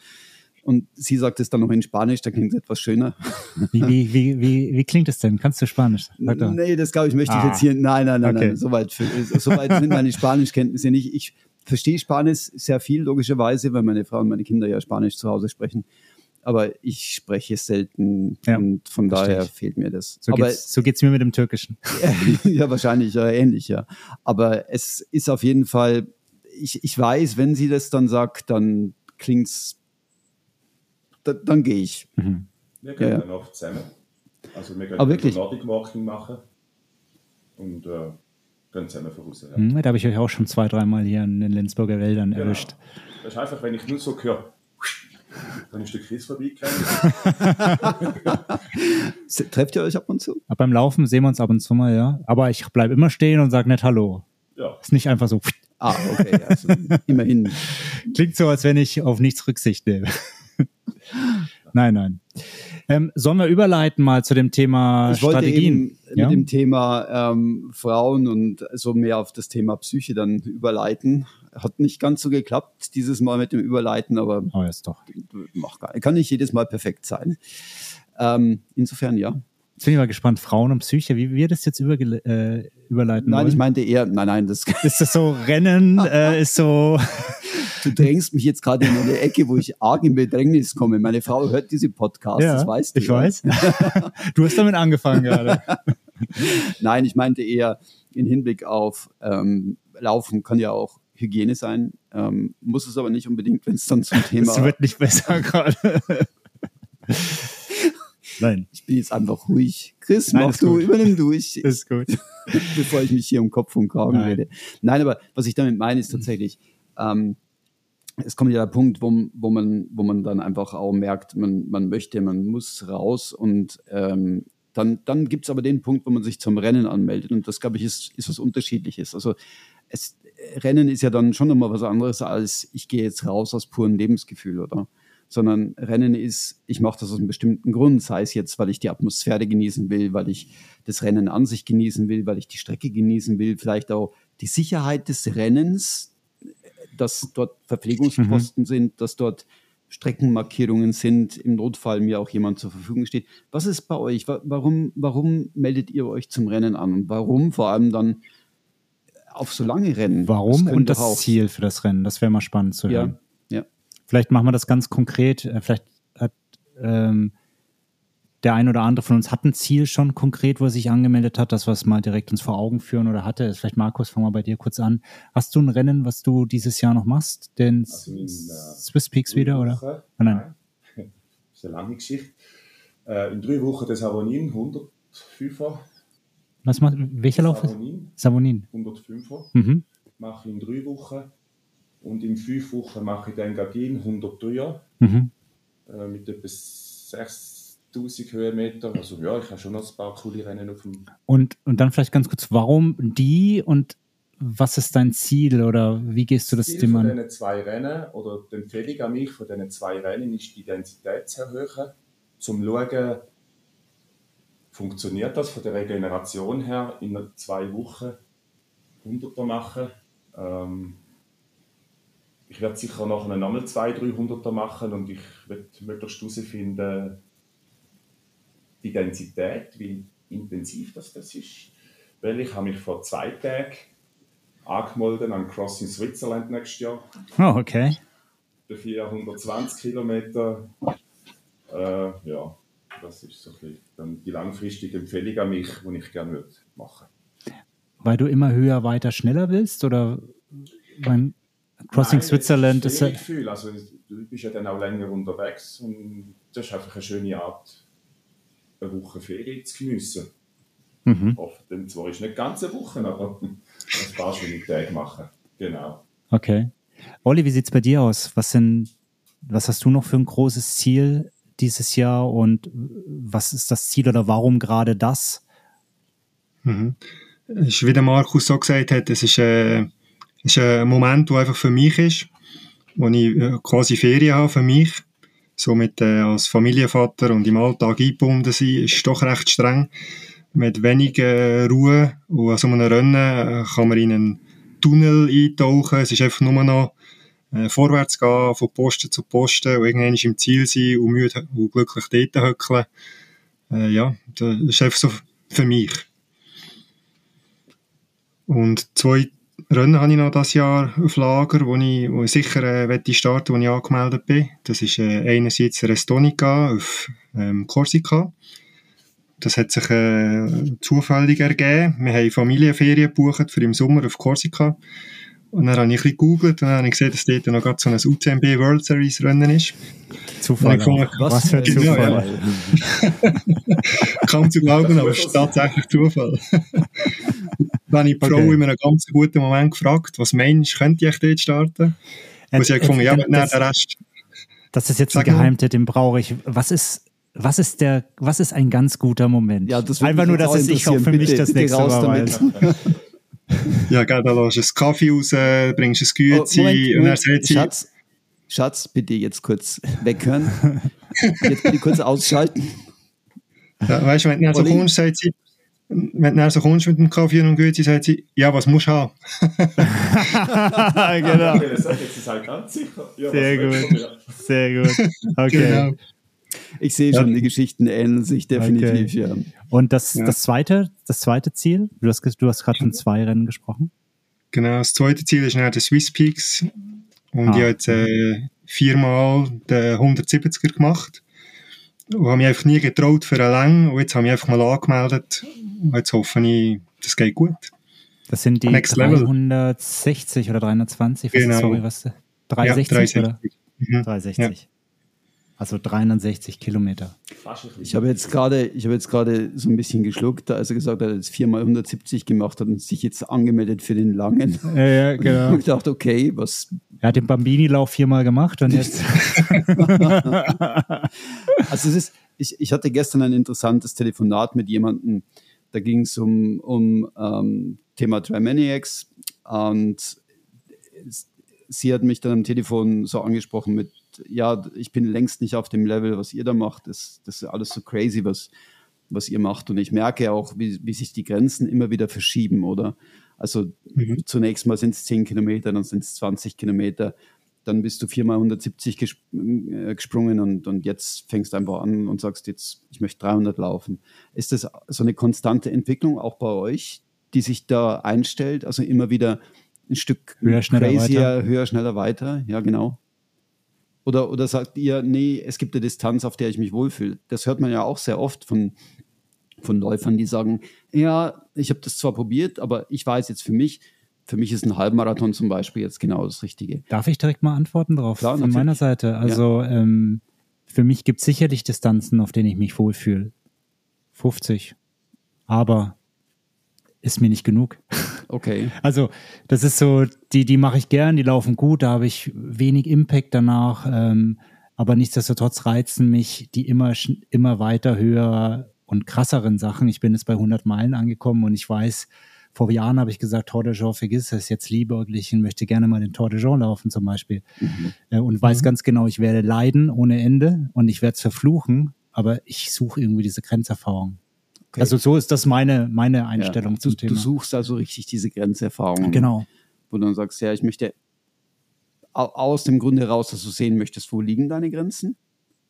Und sie sagt es dann noch in Spanisch, da klingt es etwas schöner. (laughs) Wie, wie, wie, wie, wie klingt es denn? Kannst du Spanisch? Nee, das glaube ich, möchte ich Ah. jetzt hier. Nein, nein, nein, Okay. nein. Soweit so weit sind meine Spanischkenntnisse nicht. Ich verstehe Spanisch sehr viel, logischerweise, weil meine Frau und meine Kinder ja Spanisch zu Hause sprechen. Aber ich spreche es selten Ja, und von daher ich. fehlt mir das. So Aber geht's, so geht's mir mit dem Türkischen. (laughs) ja, wahrscheinlich ja, ähnlich, ja. Aber es ist auf jeden Fall, ich, ich weiß, wenn sie das dann sagt, dann klingt's, da, dann gehe ich. Wir gehen Ja, dann oft zusammen. Also wir wirklich? Nordic Walking machen und äh, gehen zusammen voraus. Ja. Hm, da habe ich euch auch schon zwei, dreimal hier in den Lenzburger Wäldern Genau. erwischt. Das ist einfach, wenn ich nur so höre, dann ist der Chris vorbeigekommen. (laughs) Se- Trefft ihr euch ab und zu? Beim Laufen sehen wir uns ab und zu mal, ja. Aber ich bleib immer stehen und sag nicht Hallo. Ja, Ist nicht einfach so. Ah, okay, also immerhin. (laughs) Klingt so, als wenn ich auf nichts Rücksicht nehme. (laughs) nein, nein. Ähm, sollen wir überleiten mal zu dem Thema Ich wollte Strategien? eben ja? mit dem Thema ähm, Frauen und so mehr auf das Thema Psyche dann überleiten. Hat nicht ganz so geklappt dieses Mal mit dem Überleiten, aber oh, ist doch. mach gar, kann nicht jedes Mal perfekt sein. Ähm, insofern ja. Jetzt bin ich mal gespannt. Frauen und Psyche, wie wir das jetzt überge äh, überleiten Nein, wollen? ich meinte eher, nein, nein, das, ist das so Rennen? (laughs) äh, ist so. Du drängst mich jetzt gerade in eine Ecke, wo ich arg in Bedrängnis komme. Meine Frau hört diese Podcasts, ja, das weißt du. ich ja. weiß. (laughs) du hast damit angefangen gerade. Nein, ich meinte eher in Hinblick auf ähm, Laufen kann ja auch Hygiene sein, ähm, muss es aber nicht unbedingt, wenn es dann zum (laughs) Thema. Es wird nicht besser gerade. (laughs) Nein, ich bin jetzt einfach ruhig. Chris, Nein, mach du, gut. übernimm du, ich, ist gut. bevor ich mich hier um Kopf und Kragen Nein. rede. Nein, aber was ich damit meine, ist tatsächlich, ähm, es kommt ja der Punkt, wo, wo, man, wo man dann einfach auch merkt, man, man möchte, man muss raus und ähm, dann, dann gibt es aber den Punkt, wo man sich zum Rennen anmeldet und das, glaube ich, ist, ist was Unterschiedliches. Also es, Rennen ist ja dann schon nochmal was anderes als ich gehe jetzt raus aus purem Lebensgefühl, oder? Sondern Rennen ist, ich mache das aus einem bestimmten Grund, sei es jetzt, weil ich die Atmosphäre genießen will, weil ich das Rennen an sich genießen will, weil ich die Strecke genießen will, vielleicht auch die Sicherheit des Rennens, dass dort Verpflegungsposten sind, dass dort Streckenmarkierungen sind, im Notfall mir auch jemand zur Verfügung steht. Was ist bei euch? Wa- Warum, warum meldet ihr euch zum Rennen an? Und warum vor allem dann auf so lange Rennen? Warum können und das auch- Ziel für das Rennen? Das wäre mal spannend zu hören. Ja, ja. Vielleicht machen wir das ganz konkret. Äh, Vielleicht hat ähm, der ein oder andere von uns hat ein Ziel schon konkret, wo er sich angemeldet hat, dass wir es mal direkt uns vor Augen führen oder hatte. Vielleicht Markus, fangen wir bei dir kurz an. Hast du ein Rennen, was du dieses Jahr noch machst? Den Also in, äh, Swiss Peaks wieder, oder? Wochen, Ah, nein. (laughs) Das ist eine lange Geschichte. Äh, in drei Wochen das Avonin, 105er. Was macht, welcher Lauf ist? Avonin, Savonin. 105er. Mhm. Mache ich in drei Wochen. Und in fünf Wochen mache ich den Gagin 103er. Mhm. Äh, mit etwa 6000 Höhenmeter. Also ja, ich habe schon noch ein paar coole Rennen auf dem Und, und dann vielleicht ganz kurz, warum die und was ist dein Ziel oder wie gehst du das Ziel Thema von an? diesen zwei Rennen oder die Empfehlung an mich von diesen zwei Rennen ist, die Intensität zu erhöhen, zum schauen, funktioniert das von der Regeneration her in zwei Wochen 100er machen. Ähm, ich werde sicher nachher nochmal zwei 300er machen und ich werde möglichst herausfinden, die Intensität, wie intensiv das, das ist. Weil ich habe mich vor zwei Tagen angemeldet an Crossing Switzerland nächstes Jahr. Oh, okay. Für 420 Kilometer. Äh, ja, das ist so ein dann die langfristige Empfehlung an mich, die ich gerne würde machen Weil du immer höher, weiter, schneller willst? Oder mein Crossing Nein, Switzerland das ist ist Gefühl. Also, du bist ja dann auch länger unterwegs und das ist einfach eine schöne Art, eine Woche Ferien zu geniessen. Mhm. Oft, zwar ist nicht ganz eine Woche, aber (laughs) ein paar schöne Tage machen. Genau. Okay. Olli, wie sieht's bei dir aus? Was sind, was hast du noch für ein großes Ziel dieses Jahr und was ist das Ziel oder warum gerade das? Mhm. Ist, wie der Markus so gesagt hat, es ist, äh, ist ein Moment, der einfach für mich ist, wo ich äh, quasi Ferien habe für mich. Somit äh, als Familienvater und im Alltag eingebunden sein, ist doch recht streng. Mit wenig äh, Ruhe und an so einem Rennen äh, kann man in einen Tunnel eintauchen. Es ist einfach nur noch äh, vorwärts gehen, von Posten zu Posten und irgendwann im Ziel sein und müde und glücklich dort hückeln. Äh, ja, das ist einfach so für mich. Und zwei Rennen habe ich noch dieses Jahr auf Lager, wo ich, wo ich sicher äh, starten wo ich angemeldet bin. Das ist äh, einerseits Restonica auf ähm, Korsika. Das hat sich äh, zufällig ergeben. Wir haben Familienferien gebucht für im Sommer auf Korsika. Und dann habe ich ein bisschen gegoogelt und dann habe ich gesehen, dass dort noch gerade so ein UTMB World Series Rennen ist. Zufall. Gefunden, Was für ein Genau, Zufall. (laughs) Kaum zu glauben, aber es ist tatsächlich Zufall. (laughs) Dann habe ich die Frau Okay. in einem ganz guten Moment gefragt, was meinst du, könnte ich dort starten? Und sie hat Äh, gefunden, ja, äh, aber nein, das- der Rest. Das ist jetzt ein Sag. Geheimtipp, den brauche ich. Was ist, was ist der, was ist ein ganz guter Moment? Ja, Einfach nur, dass es ich auch für mich Bitte- das nächste raus Mal damit. weiß. (laughs) Ja, gell, da lässt du das Kaffee raus, äh, bringst ein Oh, Güezi Moment, und dann Moment. sagt sie, Schatz, Schatz, bitte jetzt kurz weghören. (laughs) Jetzt bitte kurz ausschalten. ja, weißt du, wenn du so kommst, sagt sie, wenn du dann so kommst mit dem Kaffee und Güezi, sagt sie, ja, was musst du haben? (laughs) genau. Sagen, jetzt ist halt ganz sicher. Ja, Sehr gut. du? Ja. Sehr gut. (laughs) Okay. Genau. Ich sehe schon, die Geschichten ähneln sich definitiv, ja. Und das, Ja. das zweite, das zweite Ziel? Du hast, du hast gerade von zwei Rennen gesprochen. Genau, das zweite Ziel ist dann der Swiss Peaks. Und Ah. ich habe jetzt äh, viermal den 170er gemacht. Und habe mich einfach nie getraut für eine Länge. Und jetzt habe ich mich einfach mal angemeldet. Und jetzt hoffe ich, das geht gut. Das sind die Next Level. 360 oder 320. Was, Genau. Sorry, was? 360 ja, oder? 360. Mhm. 360. Also 360 Kilometer. Ich habe jetzt gerade, ich habe jetzt gerade so ein bisschen geschluckt, als er gesagt hat, er hat jetzt viermal 170 gemacht hat und sich jetzt angemeldet für den langen. Ja, ja, (laughs) Und ich habe gedacht, okay, was, Er hat den Bambini-Lauf viermal gemacht und jetzt. (laughs) Also es ist, ich, ich hatte gestern ein interessantes Telefonat mit jemandem, da ging es um, um ähm, Thema Trimaniacs und es, sie hat mich dann am Telefon so angesprochen mit, ja, ich bin längst nicht auf dem Level, was ihr da macht, das, das ist alles so crazy, was, was ihr macht und ich merke auch, wie, wie sich die Grenzen immer wieder verschieben, oder? Also Mhm. zunächst mal sind es 10 Kilometer, dann sind es 20 Kilometer, dann bist du viermal 170 gesp äh, gesprungen und, und jetzt fängst du einfach an und sagst jetzt, ich möchte 300 laufen. Ist das so eine konstante Entwicklung auch bei euch, die sich da einstellt? Also immer wieder ein Stück Höher, schneller, crazier, höher, schneller, weiter? Ja, genau. Oder, oder sagt ihr, nee, es gibt eine Distanz, auf der ich mich wohlfühle? Das hört man ja auch sehr oft von, von Läufern, die sagen, ja, ich habe das zwar probiert, aber ich weiß jetzt für mich, für mich ist ein Halbmarathon zum Beispiel jetzt genau das Richtige. Darf ich direkt mal antworten drauf? Klar, von natürlich. meiner Seite. Also ähm, für mich gibt es sicherlich Distanzen, auf denen ich mich wohlfühle. 50. Aber ist mir nicht genug. Okay. (laughs) Also das ist so, die, die mache ich gern, die laufen gut, da habe ich wenig Impact danach. Ähm, aber nichtsdestotrotz reizen mich die immer, immer weiter höher und krasseren Sachen. Ich bin jetzt bei 100 Meilen angekommen und ich weiß, vor Jahren habe ich gesagt, Tour de Jean, vergiss es, jetzt liebäuglich und möchte gerne mal den Tour de Jean laufen zum Beispiel. Äh, und weiß ganz genau, ich werde leiden ohne Ende und ich werde es verfluchen, aber ich suche irgendwie diese Grenzerfahrung. Okay. Also so ist das meine, meine Einstellung ja, zum du, Thema. du suchst also richtig diese Grenzerfahrung. genau. Wo du dann sagst, ja, ich möchte au- aus dem Grunde heraus, dass du sehen möchtest, wo liegen deine Grenzen?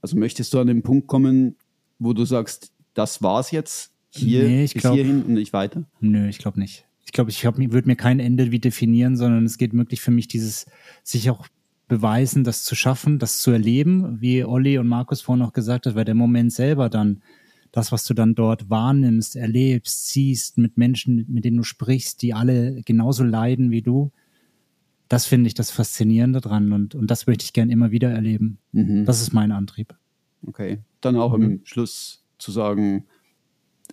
Also möchtest du an den Punkt kommen, wo du sagst, das war's jetzt, hier Nee, bis glaub- hierhin und nicht weiter? Nö, ich glaube nicht. Ich glaube, ich würde mir kein Ende wie definieren, sondern es geht wirklich für mich dieses, sich auch beweisen, das zu schaffen, das zu erleben, wie Olli und Markus vorhin noch gesagt hat, weil der Moment selber dann, das, was du dann dort wahrnimmst, erlebst, siehst, mit Menschen, mit denen du sprichst, die alle genauso leiden wie du, das finde ich das Faszinierende dran und, und das möchte ich gern immer wieder erleben. Mhm. Das ist mein Antrieb. Okay. Dann auch am Schluss zu sagen,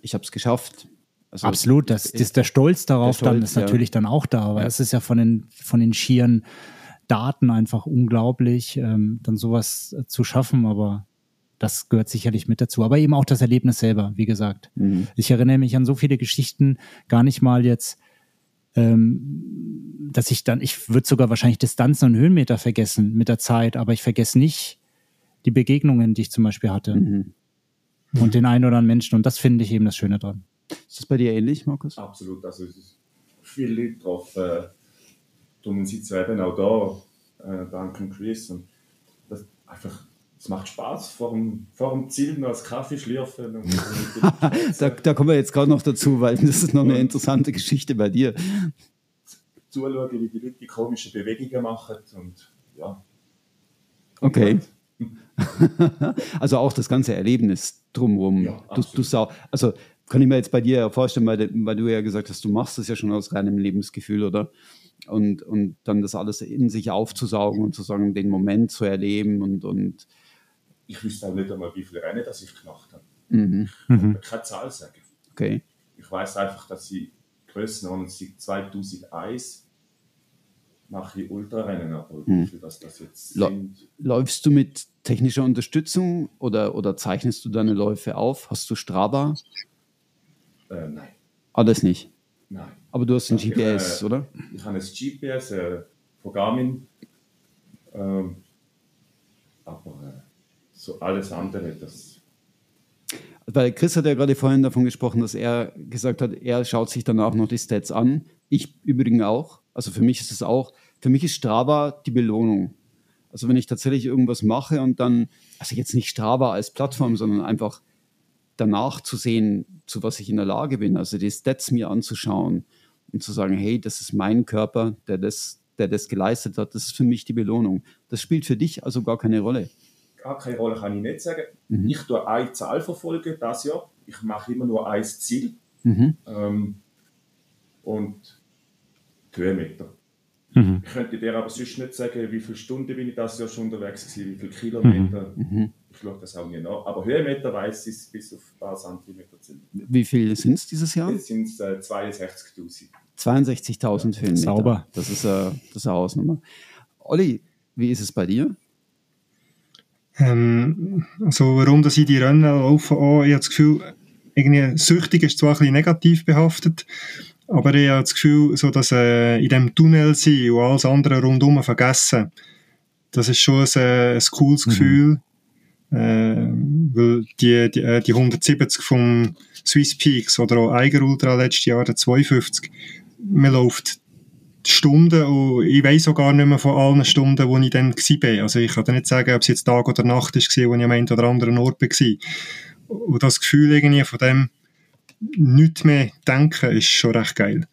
ich habe es geschafft. Also Absolut, das, das, der Stolz darauf Der dann Stolz, ist ja. natürlich dann auch da, aber Ja. es ist ja von den, von den schieren Daten einfach unglaublich, ähm, dann sowas äh, zu schaffen, aber das gehört sicherlich mit dazu. Aber eben auch das Erlebnis selber, wie gesagt. Mhm. Ich erinnere mich an so viele Geschichten, gar nicht mal jetzt, ähm, dass ich dann, ich würde sogar wahrscheinlich Distanzen und Höhenmeter vergessen mit der Zeit, aber ich vergesse nicht die Begegnungen, die ich zum Beispiel hatte. Mhm. Und den einen oder anderen Menschen. Und das finde ich eben das Schöne dran. Ist das bei dir ähnlich, Markus? Absolut. Also es ist viel Leute drauf. Äh, darum sind sie eben auch da, äh, dank Chris. Und das einfach es macht Spaß, vor dem, vor dem Ziel noch das Kaffee schlürfen. (laughs) da, da kommen wir jetzt gerade noch dazu, weil das ist noch eine interessante Geschichte bei dir. Zuschauen, wie die Leute die komischen Bewegungen machen und ja. Okay. (laughs) also auch das ganze Erlebnis drumherum. Ja, du, du sau, also kann ich mir jetzt bei dir vorstellen, weil, weil, du ja gesagt hast, du machst das ja schon aus reinem Lebensgefühl, oder? Und, und dann das alles in sich aufzusaugen und zu sagen, den Moment zu erleben und, und ich wüsste auch nicht einmal, wie viele Rennen das ich gemacht habe. Mhm. Ich kann mhm. keine Zahl sagen. Okay. Ich weiß einfach, dass sie Größenordnung seit 2001 mache ich Ultrarennen, aber mhm. wie viel das, das jetzt sind. Läufst du mit technischer Unterstützung oder, oder zeichnest du deine Läufe auf? Hast du Strava? Äh, nein. Alles nicht? Nein. Aber du hast ein GPS, ich, äh, oder? Ich habe ein GPS äh, von Garmin. Ähm, aber äh, so alles andere, das. Weil Chris hat ja gerade vorhin davon gesprochen, dass er gesagt hat, er schaut sich dann auch noch die Stats an. Ich übrigens auch. Also für mich ist es auch, für mich ist Strava die Belohnung. Also wenn ich tatsächlich irgendwas mache und dann, also jetzt nicht Strava als Plattform, sondern einfach danach zu sehen, zu was ich in der Lage bin, also die Stats mir anzuschauen und zu sagen, hey, das ist mein Körper, der das, der das geleistet hat, das ist für mich die Belohnung. Das spielt für dich also gar keine Rolle gar keine Rolle kann ich nicht sagen. Mhm. Ich tue eine Zahl verfolgen das Jahr. Ich mache immer nur ein Ziel. Mhm. Ähm, und Höhenmeter. Mhm. Ich könnte dir aber sonst nicht sagen, wie viele Stunden bin ich das Jahr schon unterwegs war, wie viele Kilometer. Mhm. mhm. Ich schaue das auch nicht nach. Aber Höhenmeter weiß ich bis auf ein paar Zentimeter. Wie viele sind es dieses Jahr? Es sind äh, 62.000. 62.000 Höhenmeter. Sauber. Das ist, äh, das ist eine Hausnummer. Olli, wie ist es bei dir? Ähm, also warum dass ich die Rennen laufe, auch, ich habe das Gefühl, irgendwie süchtig ist zwar ein bisschen negativ behaftet, aber ich habe das Gefühl, so dass äh, in dem Tunnel sein und alles andere rundum vergessen, das ist schon ein, äh, ein cooles mhm. Gefühl, äh, weil die, die, äh, die 170 vom Swiss Peaks oder auch Eiger Ultra letztes Jahr, der 52, man läuft Stunden und ich weiß auch gar nicht mehr von allen Stunden, wo ich dann war. Also ich kann dir nicht sagen, ob es jetzt Tag oder Nacht war, wo ich am einen oder anderen Ort war. Und das Gefühl irgendwie von dem nichts mehr denken, ist schon recht geil.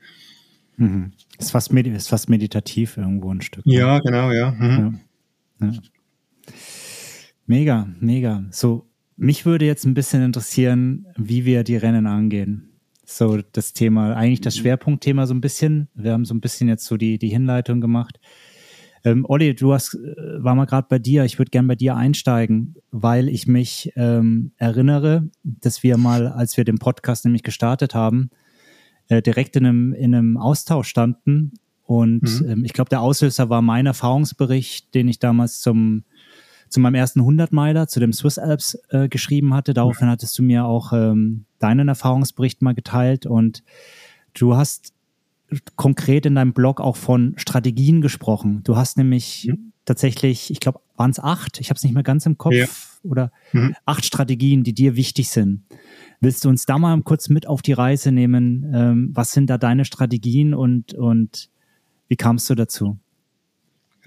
Mhm. Ist, fast ist fast meditativ irgendwo ein Stück. Ja, genau, ja. Mhm. ja. ja. Mega, mega. So, mich würde jetzt ein bisschen interessieren, wie wir die Rennen angehen so das Thema, eigentlich das mhm. Schwerpunktthema so ein bisschen. Wir haben so ein bisschen jetzt so die, die Hinleitung gemacht. Ähm, Olli, du hast, äh, war mal gerade bei dir, ich würde gern bei dir einsteigen, weil ich mich ähm, erinnere, dass wir mal, als wir den Podcast nämlich gestartet haben, äh, direkt in einem, in einem Austausch standen. Und mhm. ähm, ich glaube, der Auslöser war mein Erfahrungsbericht, den ich damals zum zu meinem ersten 100-Meiler, zu dem Swiss Alps äh, geschrieben hatte. Daraufhin hattest du mir auch ähm, deinen Erfahrungsbericht mal geteilt und du hast konkret in deinem Blog auch von Strategien gesprochen. Du hast nämlich mhm. tatsächlich, ich glaube, waren es acht, ich habe es nicht mehr ganz im Kopf, ja. oder mhm. acht Strategien, die dir wichtig sind. Willst du uns da mal kurz mit auf die Reise nehmen? Ähm, was sind da deine Strategien und, und wie kamst du dazu?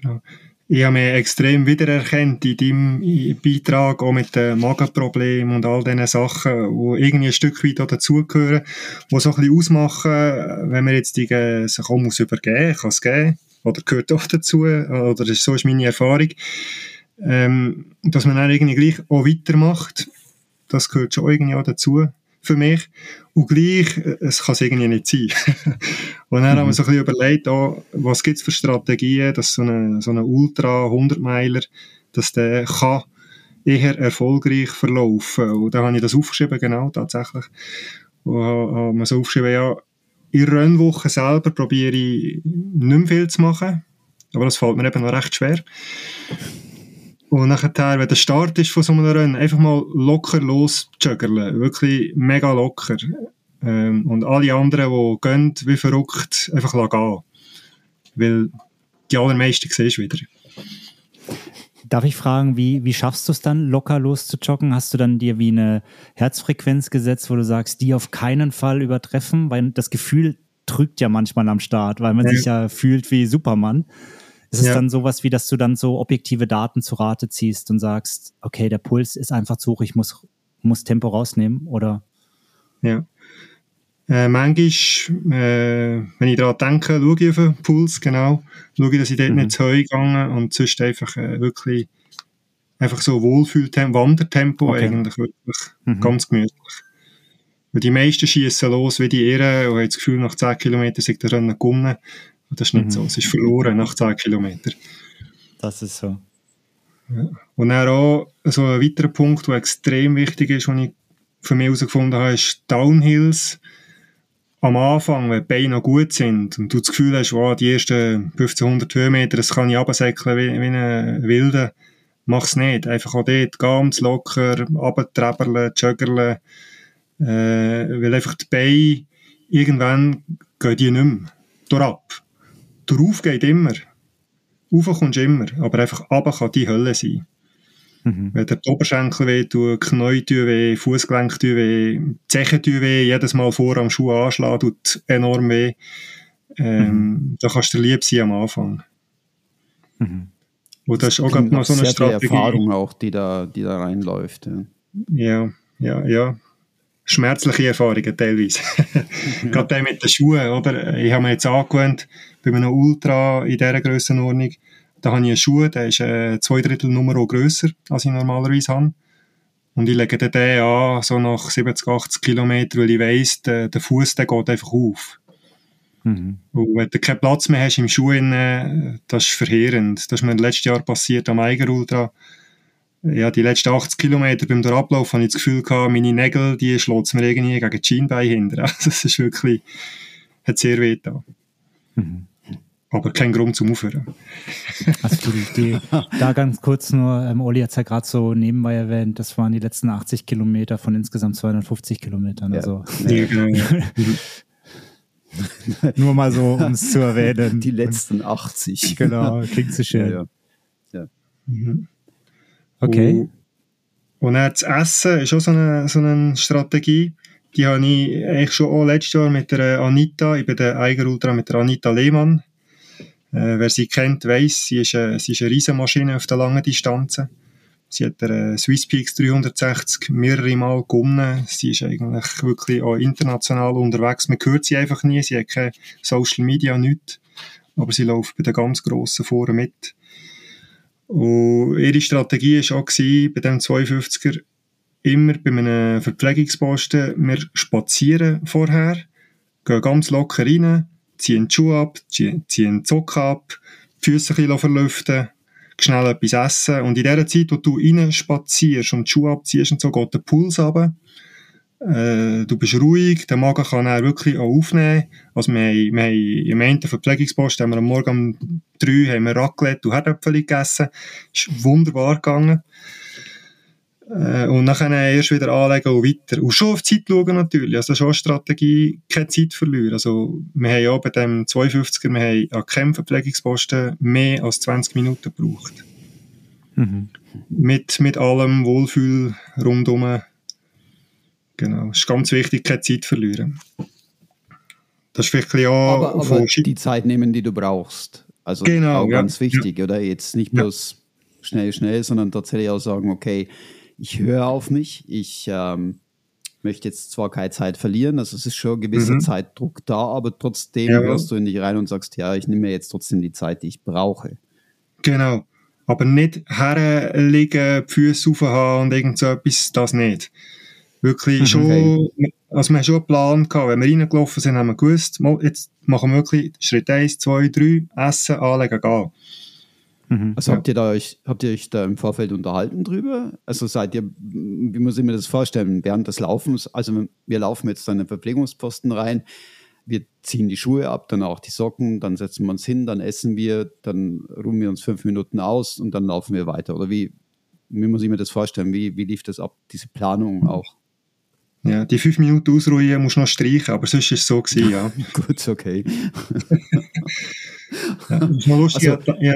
Genau ich habe mich extrem wiedererkannt in deinem Beitrag, auch mit den Magenproblemen und all diesen Sachen, die irgendwie ein Stück weit dazugehören, die so ein bisschen ausmachen, wenn man jetzt die, sich auch muss übergeben kann es geben, oder gehört auch dazu, oder so ist meine Erfahrung, ähm, dass man dann irgendwie gleich auch weitermacht, das gehört schon irgendwie auch dazu für mich. Und gleich, äh, es kann es irgendwie nicht sein. (laughs) und dann mhm. haben wir so ein bisschen überlegt, oh, was gibt es für Strategien, dass so ein so eine Ultra 100-Meiler, dass der kann eher erfolgreich verlaufen. Und da habe ich das aufgeschrieben, genau, tatsächlich. Und habe mir so aufgeschrieben, ja, in der Rennwoche selber probiere ich nicht mehr viel zu machen. aber das fällt mir eben noch recht schwer. Und nachher, wenn der Start ist von so einem Rennen, einfach mal locker losjuggerlen. Wirklich mega locker. Ähm, und alle anderen, die gehen, wie verrückt, einfach gehen. Weil die allermeisten siehst du wieder. Darf ich fragen, wie, wie schaffst du es dann, locker loszujoggen? Hast du dann dir wie eine Herzfrequenz gesetzt, wo du sagst, die auf keinen Fall übertreffen? Weil das Gefühl trügt ja manchmal am Start, weil man ja. sich ja fühlt wie Superman. Ist es ja. dann sowas wie, dass du dann so objektive Daten zu Rate ziehst und sagst, okay, der Puls ist einfach zu hoch, ich muss, muss Tempo rausnehmen, oder? Ja. Äh, manchmal, äh, wenn ich daran denke, schaue ich auf den Puls, genau. Schaue ich, dass ich dort mhm. nicht zu hoch gegangen und sonst einfach äh, wirklich einfach so Wohlfühltempo, Wandertempo okay. eigentlich wirklich mhm. ganz gemütlich. Weil die meisten schießen los wie die Irren und haben das Gefühl, nach 10 Kilometern sind Rennen gewonnen. Und das ist nicht mhm. so. Es ist verloren nach 10 Kilometern. Das ist so. Ja. Und dann auch so ein weiterer Punkt, der extrem wichtig ist, den ich für mich herausgefunden habe, ist Downhills am Anfang, wenn die Beine noch gut sind und du das Gefühl hast, wow, die ersten 1500 Höhenmeter, das kann ich runtersäckeln wie, wie ein Wilder, mach's nicht. Einfach auch dort ganz locker, runtertreberle, joggerle, äh, weil einfach die Beine, irgendwann gehen die nicht mehr. Durchab. Darauf geht immer. Rauf kommst immer, aber einfach runter kann die Hölle sein. Mhm. Wenn der Oberschenkel weh tut, Knie tun weh, Fußgelenk tun weh, Zechen tun weh, jedes Mal vor am Schuh anschlagen, tut enorm weh. Ähm, mhm. Da kannst du lieb sein am Anfang. Mhm. Und das, das ist auch gerade noch so eine sehr Strategie. Erfahrung auch, die da, die da reinläuft. Ja, ja, ja. ja. Schmerzliche Erfahrungen teilweise. (laughs) (laughs) gerade mit den Schuhen, oder? Ich habe mir jetzt angewöhnt, bei einem Ultra in dieser Grössenordnung, da habe ich einen Schuh, der ist äh, zwei Drittel Nummer grösser, als ich normalerweise habe. Und ich lege den an, so nach 70, 80 Kilometern, weil ich weiss, der, der Fuß der geht einfach auf. Mhm. Und wenn du keinen Platz mehr hast im Schuh, innen, das ist verheerend. Das ist mir letztes Jahr passiert am Eiger Ultra. Ja, die letzten 80 Kilometer beim Ablauf habe ich das Gefühl gehabt, meine Nägel, die schlägt mir irgendwie gegen die Schienbein hinter. Also, (laughs) das ist wirklich, hat sehr weh da. Mhm aber kein Grund zum Aufhören. Also die, die, da ganz kurz nur, ähm, Olli hat es ja gerade so nebenbei erwähnt, das waren die letzten 80 Kilometer von insgesamt 250 Kilometern. Ja. Also. Ja, genau. (laughs) nur mal so, um es zu erwähnen. Die letzten 80. Genau, klingt so schön. Ja, ja. Mhm. Okay. Und, und dann das Essen ist auch so eine, so eine Strategie. Die habe ich eigentlich schon auch letztes Jahr mit der Anita, ich bin der Eiger Ultra mit der Anita Lehmann äh, wer sie kennt, weiß, sie ist, eine, eine Riesenmaschine auf der langen Distanzen. Sie hat der Swiss Peaks 360 mehrere Mal gewonnen. Sie ist eigentlich wirklich auch international unterwegs. Man hört sie einfach nie. Sie hat keine Social Media, nichts. Aber sie läuft bei den ganz Grossen vorne mit. Und ihre Strategie war auch bei dem 52er immer bei einem Verpflegungsposten, wir spazieren vorher, gehen ganz locker rein, ziehen die Schuhe ab, ziehen die Socken ab, die Füße ein bisschen verlüften, schnell etwas essen. Und in der Zeit, wo du rein spazierst und die Schuhe abziehst und so, geht der Puls runter. Äh, du bist ruhig, der Magen kann auch wirklich auch aufnehmen. Also wir haben, wir haben im einen Verpflegungspost haben wir am Morgen um drei haben wir Raclette und Herdöpfel gegessen. Ist wunderbar gegangen. Äh, und dann erst wieder anlegen und weiter. Und schon auf die Zeit schauen natürlich. Also das ist auch eine Strategie, keine Zeit verlieren. Also wir haben ja bei dem 52er, wir haben an Kämpferpflegungsposten mehr als 20 Minuten gebraucht. Mhm. Mit, mit allem Wohlfühl rundum. Genau. Es ist ganz wichtig, keine Zeit verlieren. Das ist vielleicht auch aber, aber die Zeit nehmen, die du brauchst. Also genau, auch ganz ja, wichtig, ja. oder? Jetzt nicht bloß ja. schnell, schnell, sondern tatsächlich auch sagen, okay, ich höre auf mich, ich ähm, möchte jetzt zwar keine Zeit verlieren, also es ist schon ein gewisser mhm. Zeitdruck da, aber trotzdem ja, hörst du in dich rein und sagst, ja, ich nehme mir jetzt trotzdem die Zeit, die ich brauche. Genau. Aber nicht herlegen, die Füße aufhaben und irgend so etwas, das nicht. Wirklich mhm. schon, also wir haben schon einen Plan gehabt, wenn wir reingelaufen sind, haben wir gewusst, jetzt machen wir wirklich Schritt 1, 2, 3, essen, anlegen, gehen. Mhm. Also ja. habt ihr da euch, habt ihr euch da im Vorfeld unterhalten drüber? Also seid ihr, wie muss ich mir das vorstellen, während des Laufens, also wir laufen jetzt dann in den Verpflegungsposten rein, wir ziehen die Schuhe ab, dann auch die Socken, dann setzen wir uns hin, dann essen wir, dann ruhen wir uns fünf Minuten aus und dann laufen wir weiter. Oder wie, wie muss ich mir das vorstellen? Wie, wie lief das ab, diese Planung auch? Ja, die fünf Minuten Ausruhen musst du noch streichen, aber sonst ist es so gewesen, ja. (laughs) Gut, okay. (laughs) ja, das ist noch lustig. Also, ich,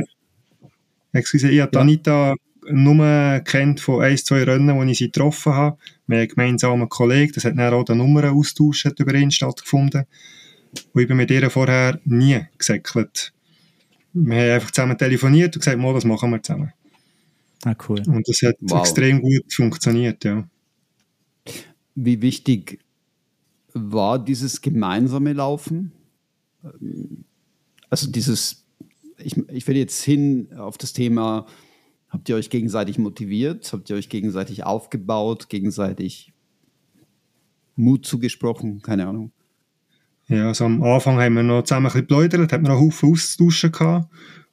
ich habe ja. Anita nur kennt von ein, zwei Rennen, wo ich sie getroffen habe. Wir haben gemeinsam einen Kollegen, das hat dann auch der Nummernaustausch über ihn stattgefunden. Und ich bin mit ihr vorher nie gesäckelt. Wir haben einfach zusammen telefoniert und gesagt, mal, das machen wir zusammen. Ah, cool. Und das hat wow. extrem gut funktioniert, ja. Wie wichtig war dieses gemeinsame Laufen? Also dieses, ich, ich will jetzt hin auf das Thema, habt ihr euch gegenseitig motiviert? Habt ihr euch gegenseitig aufgebaut, gegenseitig Mut zugesprochen? Keine Ahnung. Ja, also am Anfang haben wir noch zusammen ein bisschen geplaudert, hatten wir einen Haufen austauschen gehabt.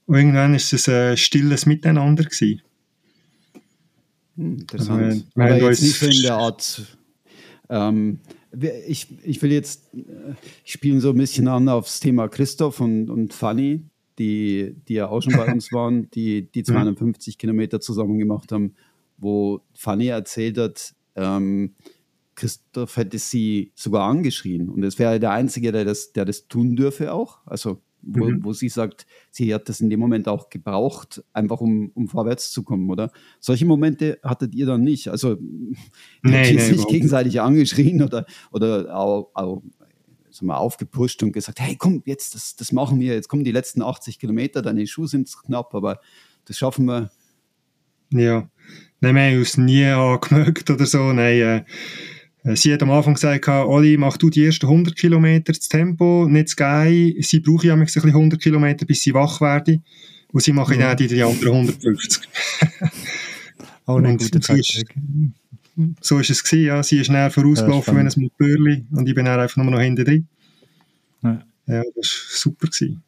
Und irgendwann war es ein stilles Miteinander. Gewesen. Interessant. Also, wir, wir Aber jetzt nicht so in der Art ähm, ich, ich will jetzt, äh, ich spiele so ein bisschen an aufs Thema Christoph und, und Fanny, die, die ja auch schon bei uns (laughs) waren, die die 250 mhm. Kilometer zusammen gemacht haben, wo Fanny erzählt hat, ähm, Christoph hätte sie sogar angeschrien und es wäre der Einzige, der das, der das tun dürfe auch. Also wo, mhm. wo sie sagt, sie hat das in dem Moment auch gebraucht, einfach um, um vorwärts zu kommen, oder? Solche Momente hattet ihr dann nicht. Also (laughs) nee, nee, nicht gegenseitig angeschrien oder, oder auch, auch mal, aufgepusht und gesagt, hey, komm, jetzt, das, das machen wir, jetzt kommen die letzten 80 Kilometer, deine Schuhe sind knapp, aber das schaffen wir. Ja, nein, wir haben uns nie angemerkt oder so, nein, äh, äh, sie hat am Anfang gesagt, Oli, mach du die ersten 100 Kilometer das Tempo, nicht das geil. Sie brauchen ja ein bisschen 100 Kilometer, bis sie wach werden. Und sie machen ja. dann die, die anderen 150. (laughs) Auch eine gute Taktik. So ist es gewesen, ja. Sie ist näher vorausgelaufen, ja, wenn es mit Bürli und ich bin dann einfach nur noch hinten drin. Ja. ja, das war super gewesen.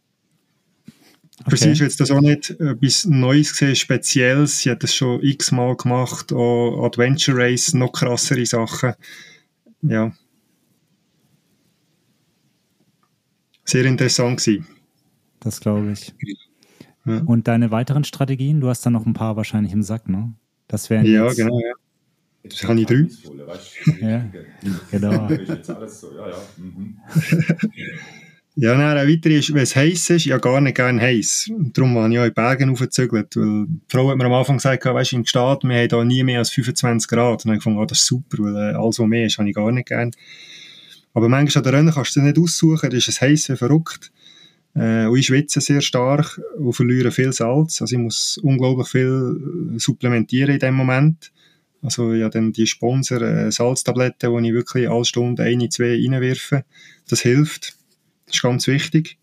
Okay. Für sie ist jetzt das auch nicht etwas Neues gesehen, Spezielles. Sie hat das schon x-mal gemacht, auch Adventure Race, noch krassere Sachen. Ja. Sehr interessant gewesen. Das glaube ich. Ja. Und deine weiteren Strategien? Du hast da noch ein paar wahrscheinlich im Sack, ne? Das wären Ja, genau, ja. Das habe ich drei. Ja, genau. Ja, dann eine weitere ist, wenn es heiß ist, ja gar nicht gerne heiß. Darum habe ich auch in Bergen aufgezügelt, weil die Frau hat mir am Anfang gesagt, weißt du, in Stadt, wir haben da nie mehr als 25 Grad. Und dann habe ich gefunden, oh, das ist super, weil äh, alles, was mehr ist, habe ich gar nicht gerne. Aber manchmal an der Rennen kannst du es nicht aussuchen, da ist es heiß wie verrückt. Äh, und ich schwitze sehr stark und verliere viel Salz. Also ich muss unglaublich viel äh, supplementieren in dem Moment. Also ja, dann die Sponsor äh, Salztabletten, die ich wirklich alle Stunden eine, zwei reinwerfe. Das hilft. Das ist ganz wichtig.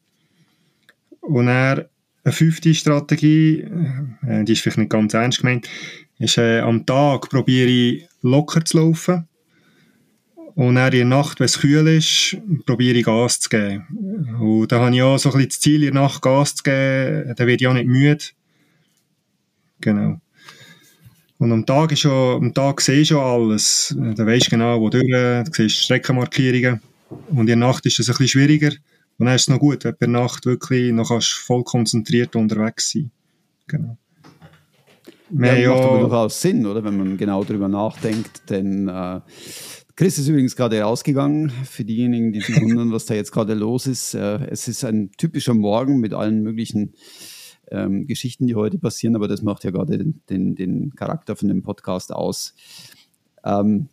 Und dann eine fünfte Strategie, äh, die ist vielleicht nicht ganz ernst gemeint, ist, äh, am Tag probiere ich locker zu laufen. Und dann in der Nacht, wenn es kühl ist, probiere ich Gas zu geben. Und da habe ich auch so ein bisschen das Ziel, in der Nacht Gas zu geben, dann werde ich auch nicht müde. Genau. Und am Tag, ist schon, am Tag siehst du schon alles. Da weißt du genau, wo durch, du siehst Streckenmarkierungen. Und in der Nacht ist es ein bisschen schwieriger. Und dann ist es noch gut, wenn du per Nacht wirklich noch kannst voll konzentriert unterwegs sein Genau. Ja, ja, macht aber durchaus Sinn, oder? Wenn man genau darüber nachdenkt. Denn äh, Chris ist übrigens gerade rausgegangen. Für diejenigen, die sich wundern, was da jetzt gerade los ist. Äh, es ist ein typischer Morgen mit allen möglichen ähm, Geschichten, die heute passieren, aber das macht ja gerade den, den, den Charakter von dem Podcast aus. Ähm,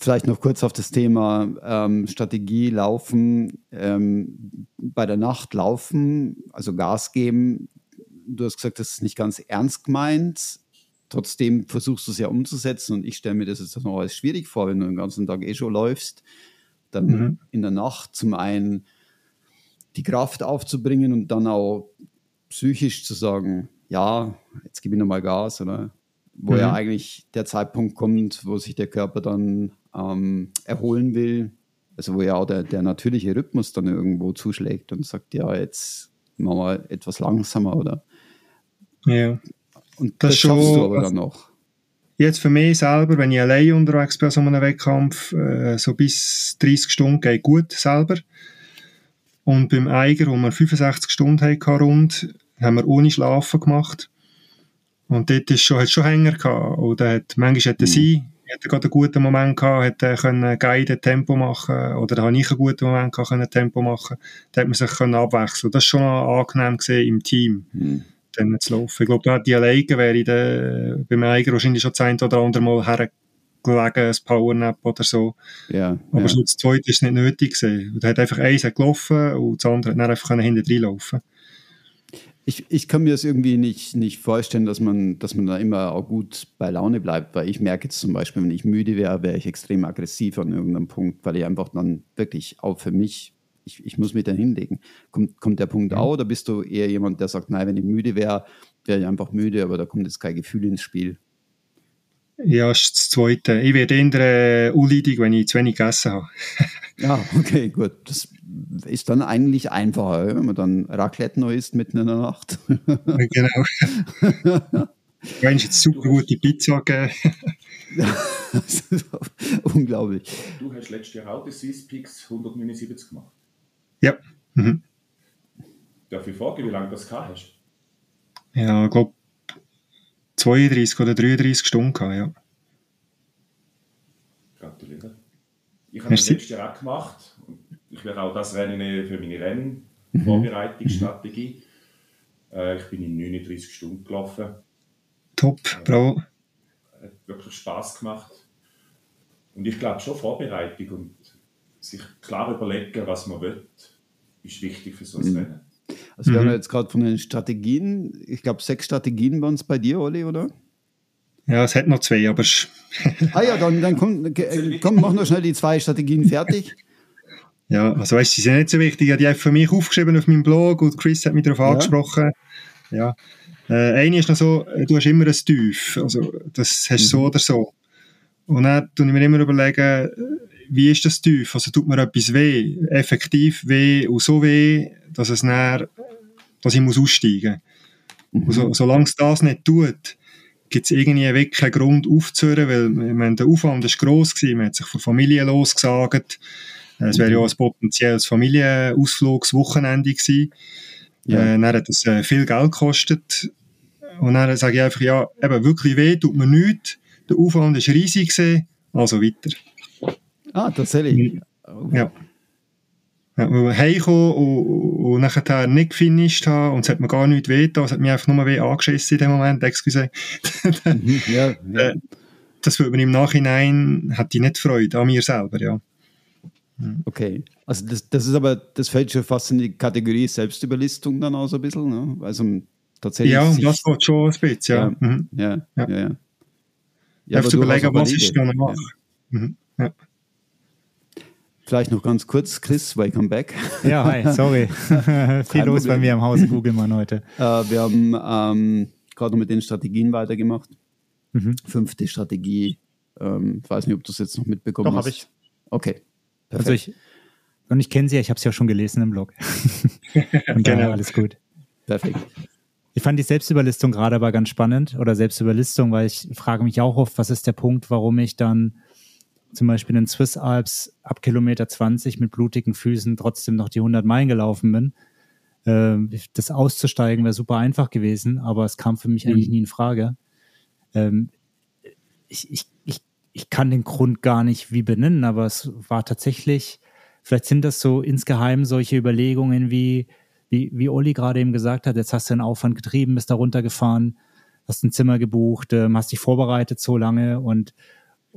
Vielleicht noch kurz auf das Thema ähm, Strategie laufen, ähm, bei der Nacht laufen, also Gas geben. Du hast gesagt, das ist nicht ganz ernst gemeint. Trotzdem versuchst du es ja umzusetzen und ich stelle mir das jetzt noch als schwierig vor, wenn du den ganzen Tag eh schon läufst, dann mhm. in der Nacht zum einen die Kraft aufzubringen und dann auch psychisch zu sagen, ja, jetzt gebe ich nochmal Gas, oder? Wo mhm. ja eigentlich der Zeitpunkt kommt, wo sich der Körper dann ähm, erholen will, also wo ja auch der, der natürliche Rhythmus dann irgendwo zuschlägt und sagt, ja, jetzt machen wir etwas langsamer oder. Ja. Und das, das schaffst du aber dann noch. jetzt für mich selber, wenn ich allein unterwegs bin an so einem Wettkampf, äh, so bis 30 Stunden geht gut selber. Und beim Eiger, wo wir 65 Stunden hatten, rund, haben wir ohne Schlafen gemacht. Und dort ist schon, hat schon Hänger gehabt. Oder hat, manchmal hätte mhm. sie, hätte gerade einen guten Moment gehabt, hätte können guided Tempo machen, oder da habe ich einen guten Moment gehabt, können Tempo machen. Da hat man sich können abwechseln. Das war schon angenehm gesehen im Team. Mhm dann zu laufen. Ich glaube, da die alleine wäre dann, beim Eiger wahrscheinlich schon das ein oder andere Mal hergelegen, ein Powernap oder so. Ja, Aber schon das zweite ist nicht nötig gewesen. Und hat einfach eins gelaufen und das andere hat dann einfach hinten reinlaufen ich, ich kann mir das irgendwie nicht, nicht vorstellen, dass man, dass man da immer auch gut bei Laune bleibt, weil ich merke jetzt zum Beispiel, wenn ich müde wäre, wäre ich extrem aggressiv an irgendeinem Punkt, weil ich einfach dann wirklich auch für mich ich, ich muss mich da hinlegen. Kommt, kommt der Punkt mhm. auch oder bist du eher jemand, der sagt, nein, wenn ich müde wäre, wäre ich einfach müde, aber da kommt jetzt kein Gefühl ins Spiel? Ja, das ist das Zweite. Ich werde eher äh, unleidig, wenn ich zu wenig gegessen habe. (laughs) ja, okay, gut. Das ist dann eigentlich einfacher, wenn man dann Raclette noch isst mitten in der Nacht. genau. (laughs) Du hast jetzt super gute Pizza gegeben. (laughs) Unglaublich. Du hast letztes Jahr auch die Swiss Pix 179 gemacht. Ja. Mhm. Darf ich fragen, wie lange das gehabt hast? Ja, ich glaube 32 oder 33 Stunden gehabt, ja. Gratuliere. Ich habe das letztes Jahr auch gemacht. Ich werde auch das Rennen für meine Rennvorbereitungsstrategie. Mhm. Äh, ich bin in 39 Stunden gelaufen. Top, bravo. Hat wirklich Spaß gemacht. Und ich glaube schon Vorbereitung und sich klar überlegen, was man will, ist wichtig für so ein mhm. Rennen. Also wir mhm. haben jetzt gerade von den Strategien, ich glaube sechs Strategien waren es bei dir, Oli, oder? Ja, es hat noch zwei, aber... (laughs) ah ja, dann, dann komm, komm, mach noch schnell die zwei Strategien fertig. Ja, also weißt du, sie sind nicht so wichtig. Ich habe die einfach für mich aufgeschrieben auf meinem Blog und Chris hat mich darauf ja. angesprochen. Ja. Äh, eine ist noch so, du hast immer ein Tief. Also das hast du mhm. so oder so. Und dann tue ich mir immer überlegen, wie ist das tief? Also tut mir etwas weh, effektiv weh und so weh, dass es dann, dass ich muss aussteigen muss. Mhm. So, solange es das nicht tut, gibt es irgendwie wirklich keinen Grund aufzuhören, weil meine, der Aufwand war gross gewesen, man hat sich von Familie losgesagt, es wäre ja mhm. ein potenzielles Familienausflugswochenende gewesen. Ja. Äh, dann hat es äh, viel Geld gekostet. Und dann sage ich einfach, ja, eben wirklich weh tut mir nichts. Der Aufwand war riesig gewesen, also weiter. Ah, tatsächlich. Ja. Ja, weil heimgekommen und, und nachher nicht gefinisht haben und es hat mir gar nichts weh es hat mich einfach nur weh angeschissen in dem Moment, excuse. Mhm, ja, (laughs) ja. Äh, das würde mir im Nachhinein, hat die nicht Freude an mir selber, ja. Okay, also das, das ist aber, das fällt schon fast in die Kategorie Selbstüberlistung dann auch so ein bisschen, ne? Also tatsächlich. Ja, und das geht schon ein bisschen, ja. Ja, mhm. ja, ja. ja, ja. ja zu überlegen, was ich dann mache. Mhm. ja. Vielleicht noch ganz kurz, Chris, welcome back. Ja, hi, sorry. (laughs) Viel los bei mir im Hause Googlemann heute. Äh, wir haben ähm, gerade noch mit den Strategien weitergemacht. Mhm. Fünfte Strategie. Ähm, ich weiß nicht, ob du es jetzt noch mitbekommen Doch, hast. habe ich. Okay. Perfekt. Also ich, und ich kenne sie ja, ich habe sie ja schon gelesen im Blog. (laughs) und genau. alles gut. Perfekt. Ich fand die Selbstüberlistung gerade aber ganz spannend oder Selbstüberlistung, weil ich frage mich auch oft, was ist der Punkt, warum ich dann zum Beispiel in Swiss Alps ab Kilometer 20 mit blutigen Füßen trotzdem noch die 100 Meilen gelaufen bin. Ähm, das auszusteigen wäre super einfach gewesen, aber es kam für mich mhm. eigentlich nie in Frage. Ähm, ich, ich, ich, ich kann den Grund gar nicht wie benennen, aber es war tatsächlich, vielleicht sind das so insgeheim solche Überlegungen wie, wie, wie Olli gerade eben gesagt hat, jetzt hast du einen Aufwand getrieben, bist da runtergefahren, hast ein Zimmer gebucht, ähm, hast dich vorbereitet so lange und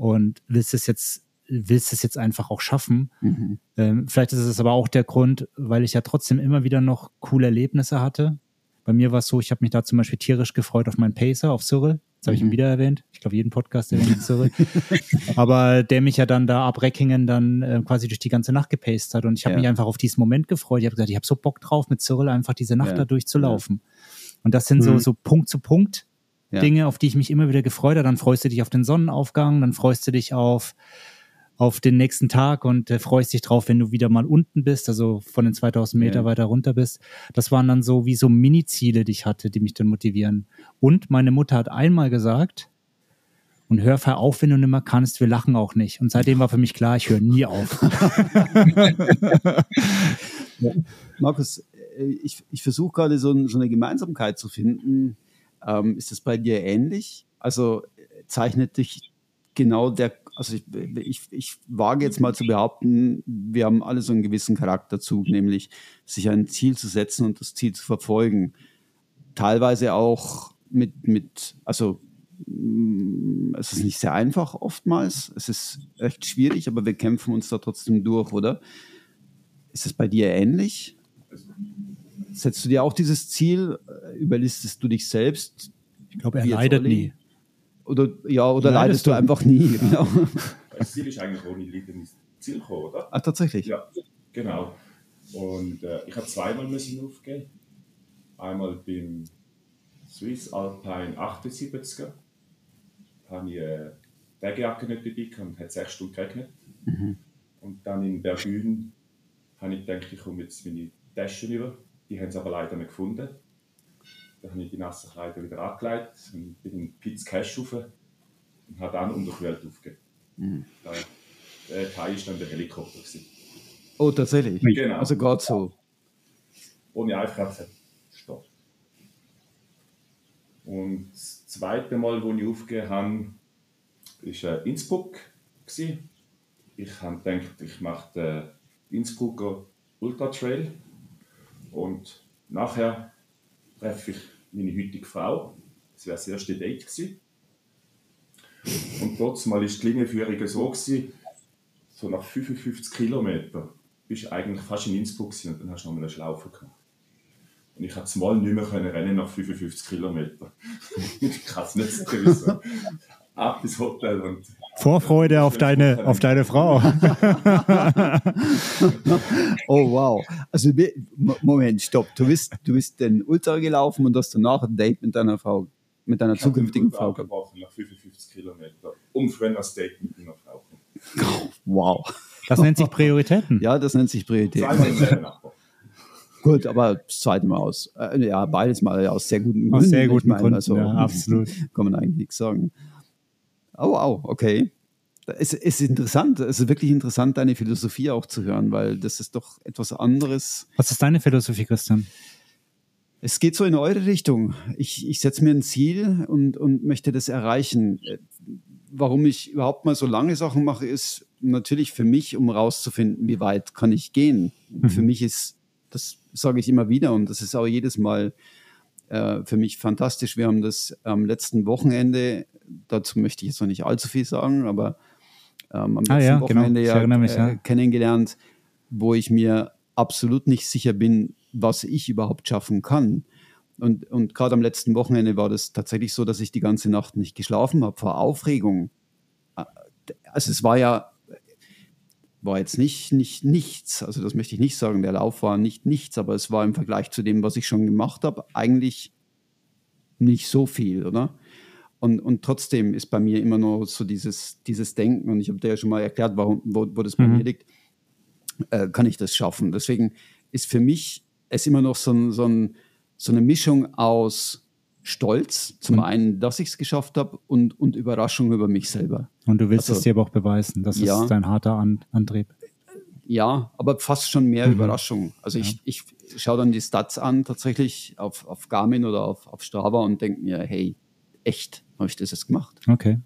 und willst es jetzt willst es jetzt einfach auch schaffen. Mhm. Ähm, vielleicht ist es aber auch der Grund, weil ich ja trotzdem immer wieder noch coole Erlebnisse hatte. Bei mir war es so, ich habe mich da zum Beispiel tierisch gefreut auf meinen Pacer, auf Cyril. Das habe ich ihn mhm. wieder erwähnt. Ich glaube, jeden Podcast erwähnt Cyril. (laughs) aber der mich ja dann da ab Reckingen dann äh, quasi durch die ganze Nacht gepaced hat. Und ich habe ja. mich einfach auf diesen Moment gefreut. Ich habe gesagt, ich habe so Bock drauf, mit Cyril einfach diese Nacht ja. da durchzulaufen. Ja. Und das sind mhm. so, so Punkt zu Punkt ja. Dinge, auf die ich mich immer wieder gefreut habe. Dann freust du dich auf den Sonnenaufgang, dann freust du dich auf, auf den nächsten Tag und äh, freust dich drauf, wenn du wieder mal unten bist, also von den 2000 Meter ja. weiter runter bist. Das waren dann so wie so Mini-Ziele, die ich hatte, die mich dann motivieren. Und meine Mutter hat einmal gesagt, und hör fahr auf, wenn du nicht mehr kannst, wir lachen auch nicht. Und seitdem war für mich klar, ich höre nie auf. (laughs) Markus, äh, ich, ich versuche gerade so, so, eine Gemeinsamkeit zu finden. Ähm, ist das bei dir ähnlich? Also zeichnet dich genau der, also ich, ich, ich wage jetzt mal zu behaupten, wir haben alle so einen gewissen Charakterzug, nämlich sich ein Ziel zu setzen und das Ziel zu verfolgen. Teilweise auch mit, mit also mm, es ist nicht sehr einfach oftmals, es ist echt schwierig, aber wir kämpfen uns da trotzdem durch, oder? Ist es bei dir ähnlich? Setzt du dir auch dieses Ziel? Überlistest du dich selbst? Ich glaube, er leidet nie. Oder, ja, oder leidest, leidest du einfach nie? Genau. Das Ziel ist eigentlich ohne Leiden ins Ziel gekommen, oder? Ach, tatsächlich? Ja, genau. Und äh, ich habe zweimal müssen aufgeben. Einmal beim Swiss Alpine 78er. Da habe ich äh, Regenjacke nicht dabei gehabt und hat sechs Stunden geregnet. Mhm. Und dann in Bergün habe ich gedacht, ich komme jetzt meine Taschen über. Die haben sie aber leider nicht gefunden. Dann habe ich die nassen Kleider wieder angelegt und bin in Pizza Cash rauf und habe dann unterkühlt aufgegeben. Mhm. Der Teil war dann der Helikopter. Gewesen. Oh, tatsächlich? Genau. Also gerade so? Ohne einfach Stopp. Und das zweite Mal, wo ich aufgegeben habe, war Innsbruck. Gewesen. Ich habe gedacht, ich mache den Innsbrucker Ultra Trail und nachher treffe ich meine heutige Frau. Das wäre das erste Date gewesen. Und trotzdem war die Linienführung so, gewesen, so nach 55 Kilometern bist du eigentlich fast in Innsbruck und dann hast du noch mal eine Schlaufe gemacht. Und ich konnte mal nicht mehr rennen nach 55 Kilometern. (laughs) ich kann es nicht sagen, ab ins Hotel und Vorfreude auf deine, auf deine Frau. (laughs) oh wow. Also Moment, stopp. Du bist, du bist den Ultra gelaufen und hast danach ein Date mit deiner Frau, mit deiner ich zukünftigen Frau gehabt. nach 55 Kilometern. Um für das Date mit meiner Frau. (laughs) Wow. Das nennt sich Prioritäten. Ja, das nennt sich Prioritäten. Gut, aber das zweite Mal aus. Äh, ja, beides mal aus sehr guten Gründen. Aus sehr guten meine, Gründen, also, ja, absolut. (laughs) Kann man eigentlich nichts sagen. Oh, wow, okay. Es ist interessant, es ist wirklich interessant, deine Philosophie auch zu hören, weil das ist doch etwas anderes. Was ist deine Philosophie, Christian? Es geht so in eure Richtung. Ich, ich setze mir ein Ziel und, und möchte das erreichen. Warum ich überhaupt mal so lange Sachen mache, ist natürlich für mich, um rauszufinden, wie weit kann ich gehen. Mhm. Für mich ist, das sage ich immer wieder und das ist auch jedes Mal äh, für mich fantastisch. Wir haben das am letzten Wochenende dazu möchte ich jetzt noch nicht allzu viel sagen, aber ähm, am ah, letzten ja, genau. Wochenende genau. ja, mich, ja. Äh, kennengelernt, wo ich mir absolut nicht sicher bin, was ich überhaupt schaffen kann. Und, und gerade am letzten Wochenende war das tatsächlich so, dass ich die ganze Nacht nicht geschlafen habe vor Aufregung. Äh, also es war ja war jetzt nicht, nicht nichts, also das möchte ich nicht sagen, der Lauf war nicht nichts, aber es war im Vergleich zu dem, was ich schon gemacht habe, eigentlich nicht so viel, oder? Und, und trotzdem ist bei mir immer noch so dieses, dieses Denken, und ich habe dir ja schon mal erklärt, warum, wo, wo das bei mhm. mir liegt, äh, kann ich das schaffen. Deswegen ist für mich es immer noch so, ein, so, ein, so eine Mischung aus Stolz, zum mhm. einen, dass ich es geschafft habe, und, und Überraschung über mich selber. Und du willst also, es dir aber auch beweisen, das ja, ist dein harter An Antrieb. Ja, aber fast schon mehr mhm. Überraschung. Also ja. ich, ich schaue dann die Stats an, tatsächlich auf, auf Garmin oder auf, auf Strava und denke mir, hey, echt, habe ich das jetzt gemacht. Okay.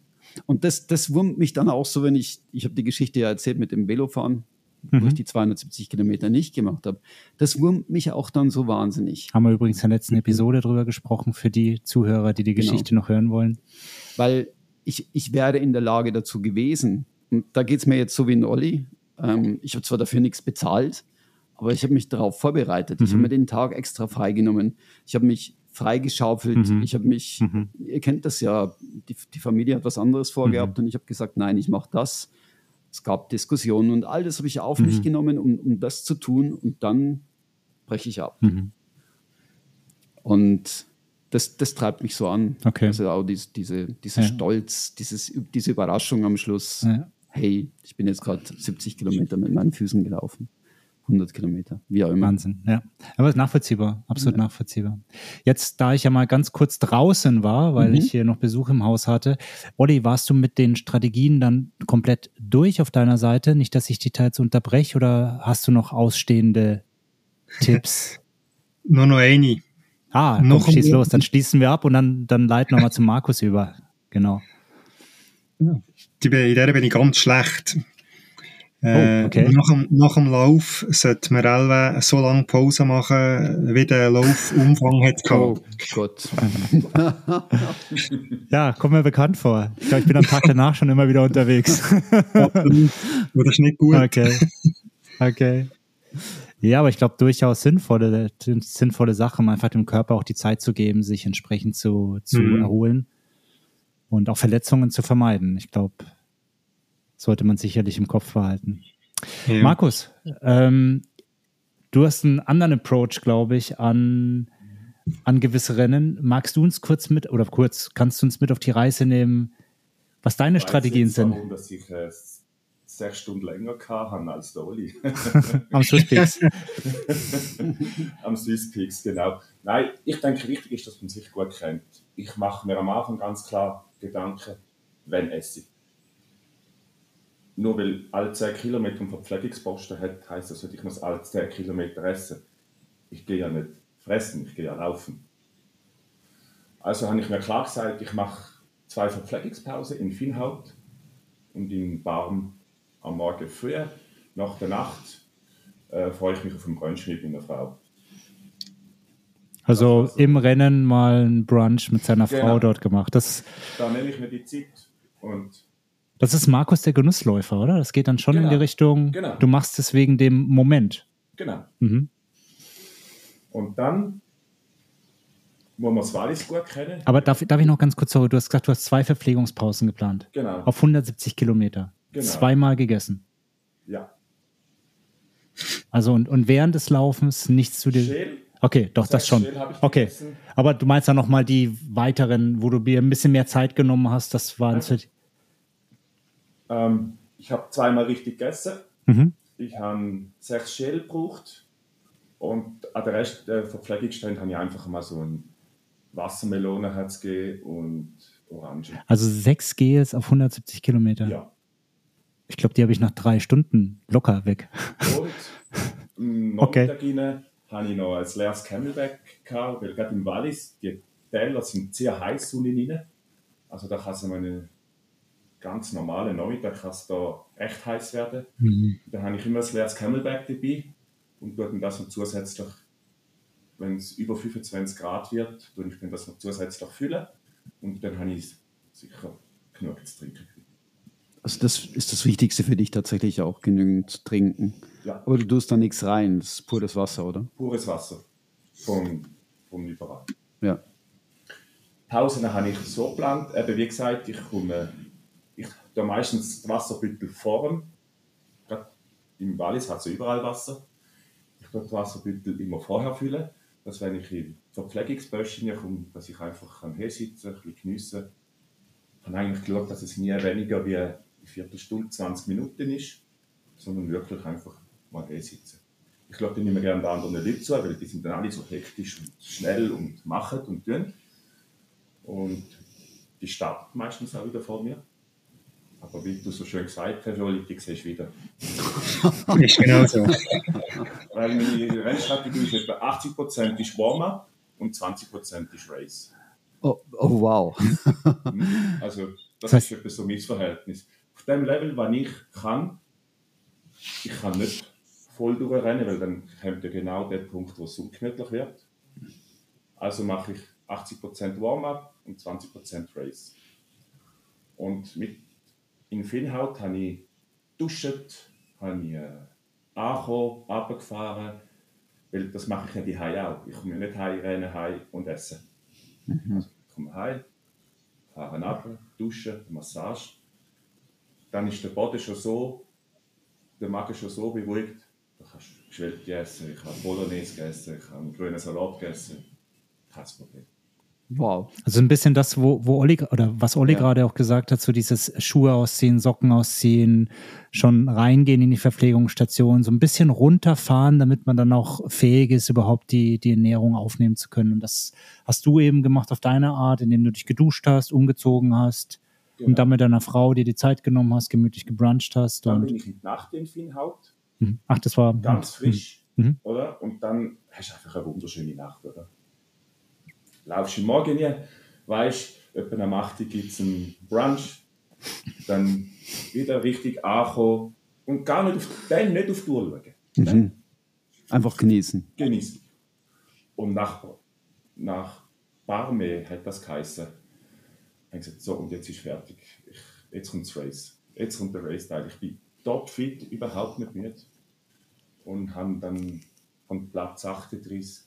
Und das, das wurmt mich dann auch so, wenn ich, ich habe die Geschichte ja erzählt mit dem Velofahren, mhm. wo ich die 270 Kilometer nicht gemacht habe. Das wurmt mich auch dann so wahnsinnig. Haben wir übrigens in der letzten Episode drüber gesprochen, für die Zuhörer, die die genau. Geschichte genau. noch hören wollen. Weil ich, ich wäre in der Lage dazu gewesen. Und da geht es mir jetzt so wie ein Olli. Ähm, ich habe zwar dafür nichts bezahlt, aber ich habe mich darauf vorbereitet. Mhm. Ich habe mir den Tag extra freigenommen. Ich habe mich freigeschaufelt. Mhm. Ich habe mich, mhm. ihr kennt das ja, die, die, Familie hat was anderes vorgehabt mhm. und ich habe gesagt, nein, ich mache das. Es gab Diskussionen und all das habe ich auf mich mhm. genommen, um, um das zu tun und dann breche ich ab. Mhm. Und das, das treibt mich so an. Okay. Also auch diese, diese, dieser ja. Stolz, dieses, diese Überraschung am Schluss. Ja. Hey, ich bin jetzt gerade 70 Kilometer mit meinen Füßen gelaufen. 100 Kilometer, wie auch immer. Wahnsinn, ja. Aber ist nachvollziehbar, absolut ja. nachvollziehbar. Jetzt, da ich ja mal ganz kurz draußen war, weil mhm. ich hier noch Besuch im Haus hatte, Olli, warst du mit den Strategien dann komplett durch auf deiner Seite? Nicht, dass ich die teils unterbreche oder hast du noch ausstehende (laughs) Tipps? Nur noch eine. Ah, noch komm, schieß los, dann schließen wir ab und dann, dann leiten wir mal zu Markus über. Genau. Ja. Die, in der bin ich ganz schlecht. Äh, oh, okay. nach, dem, nach dem Lauf sollte man Elwe so lange Pause machen, wie der Laufumfang hat Oh Gott. (laughs) ja, kommt mir bekannt vor. Ich glaube, ich bin am Tag danach schon immer wieder unterwegs. Oder ist nicht gut. Okay. Okay. Ja, aber ich glaube durchaus sinnvolle, sinnvolle Sache, um einfach dem Körper auch die Zeit zu geben, sich entsprechend zu, zu mhm. erholen und auch Verletzungen zu vermeiden. Ich glaube, sollte man sicherlich im Kopf behalten. Ja. Markus, ähm, du hast einen anderen Approach, glaube ich, an, an gewisse Rennen. Magst du uns kurz mit, oder kurz, kannst du uns mit auf die Reise nehmen, was deine Strategien sind? Warum, dass ich äh, sechs Stunden länger hatte als der Oli. (laughs) Am Swiss Peaks. (laughs) am Swiss Peaks, genau. Nein, ich denke, wichtig ist, dass man sich gut kennt. Ich mache mir am Anfang ganz klar Gedanken, wenn esse ich nur weil alle 10 Kilometer einen Verpflegungsposten hat, heisst das, ich muss alle 10 Kilometer essen. Ich gehe ja nicht fressen, ich gehe ja laufen. Also habe ich mir klar gesagt, ich mache zwei Verpflegungspausen in Finnhaut und in Barm am Morgen früh. Nach der Nacht äh, freue ich mich auf einen Brunch mit meiner Frau. Also, also im Rennen mal einen Brunch mit seiner genau. Frau dort gemacht. Das da nehme ich mir die Zeit und das ist Markus der Genussläufer, oder? Das geht dann schon genau. in die Richtung, genau. du machst es wegen dem Moment. Genau. Mhm. Und dann muss man das Wallis gut kennen. Aber darf, darf ich noch ganz kurz, sorry, du hast gesagt, du hast zwei Verpflegungspausen geplant. Genau. Auf 170 Kilometer. Genau. Zweimal gegessen. Ja. Also und, und während des Laufens nichts zu dir. Schäl. Okay, doch, das, das schon. Okay. Gegessen. Aber du meinst dann nochmal die weiteren, wo du dir ein bisschen mehr Zeit genommen hast, das waren ja. Ähm, ich habe zweimal richtig gegessen. Mhm. Ich habe sechs Schäl gebraucht. Und an der Rest der Verpflegungsstände habe ich einfach mal so ein Wassermelone gegeben und Orange. Also sechs Gels auf 170 Kilometer? Ja. Ich glaube, die habe ich nach drei Stunden locker weg. Und (laughs) noch okay. habe ich noch ein leeres Camelback gehabt, weil gerade im Wallis, die Teller sind sehr heiß unten rein. Also da kann es eine ganz normale Nachmittag kann es da recht heiß werden. Mhm. Dann habe ich immer ein leeres Camelback dabei und tue dann das noch zusätzlich, wenn es über 25 Grad wird, tue ich dann das noch zusätzlich füllen und dann habe ich sicher genug zu trinken. Also das ist das Wichtigste für dich tatsächlich auch, genügend zu trinken. Ja. Aber du tust da nichts rein, das ist pures Wasser, oder? Pures Wasser. Vom, vom Lieferant. Ja. Pausen habe ich so geplant, eben wie gesagt, ich komme da meistens Wasserbüttel vorn. Gerade im Wallis hat es überall Wasser. Ich tue das Wasserbüttel immer vorher füllen, dass wenn ich in Verpflegungsböschchen komme, dass ich einfach kann hinsitzen kann, ein bisschen geniessen Ich habe eigentlich geschaut, dass es nie weniger wie eine Viertelstunde, 20 Minuten ist, sondern wirklich einfach mal hinsitzen. Ich glaube, ich nehme gerne den anderen Leuten zu, weil die sind dann alle so hektisch und schnell und machen und tun. Und die starten meistens auch wieder vor mir. Aber wie du so schön gesagt hast, Oli, die siehst du wieder. (laughs) ist genau so. Weil meine Rennstrategie ist etwa 80% ist Warm-up und 20% ist Race. Oh, oh wow. Mhm. also das ist etwa so mein Verhältnis. Auf dem Level, was ich kann, ich kann nicht voll durchrennen, weil dann kommt ja genau der Punkt, wo es ungemütlich wird. Also mache ich 80% Warm-up und 20% Race. Und mit in Finnhaut habe ich duscht, habe ich äh, angekommen, runtergefahren, weil das mache ich ja die auch. Ich komme nicht heim, rennen heim und essen. Mhm. Also, ich komme heim, fahre runter, dusche, Massage. Dann ist der Boden schon so, der Magen schon so beruhigt, du kannst geschwellte essen, ich habe Bolognese gegessen, ich habe grünen Salat gegessen. Kein Problem. Wow. Also ein bisschen das, wo, wo Olli oder was Olli Ja. gerade auch gesagt hat, so dieses Schuhe ausziehen, Socken ausziehen, schon reingehen in die Verpflegungsstation, so ein bisschen runterfahren, damit man dann auch fähig ist, überhaupt die, die Ernährung aufnehmen zu können. Und das hast du eben gemacht auf deine Art, indem du dich geduscht hast, umgezogen hast Genau. und dann mit deiner Frau dir die Zeit genommen hast, gemütlich gebruncht hast. Dann Und, bin ich Nacht in Finnhaut, Mhm. ach, das war ganz frisch, Mhm. oder? Und dann hast du einfach eine wunderschöne Nacht, oder? Laufst im Morgen hier, weißt, etwa am 8 Uhr gibt es einen Brunch, dann wieder richtig ankommen und gar nicht auf, dann nicht auf die Uhr schauen. Mhm. Einfach genießen. genießen. Und nach, nach Barme hat das geheißen. Ich gesagt, so, und jetzt ist fertig. Ich, jetzt kommt das Race. Jetzt kommt der Race-Teil. Ich bin topfit, überhaupt nicht müde. Und haben dann von Platz 38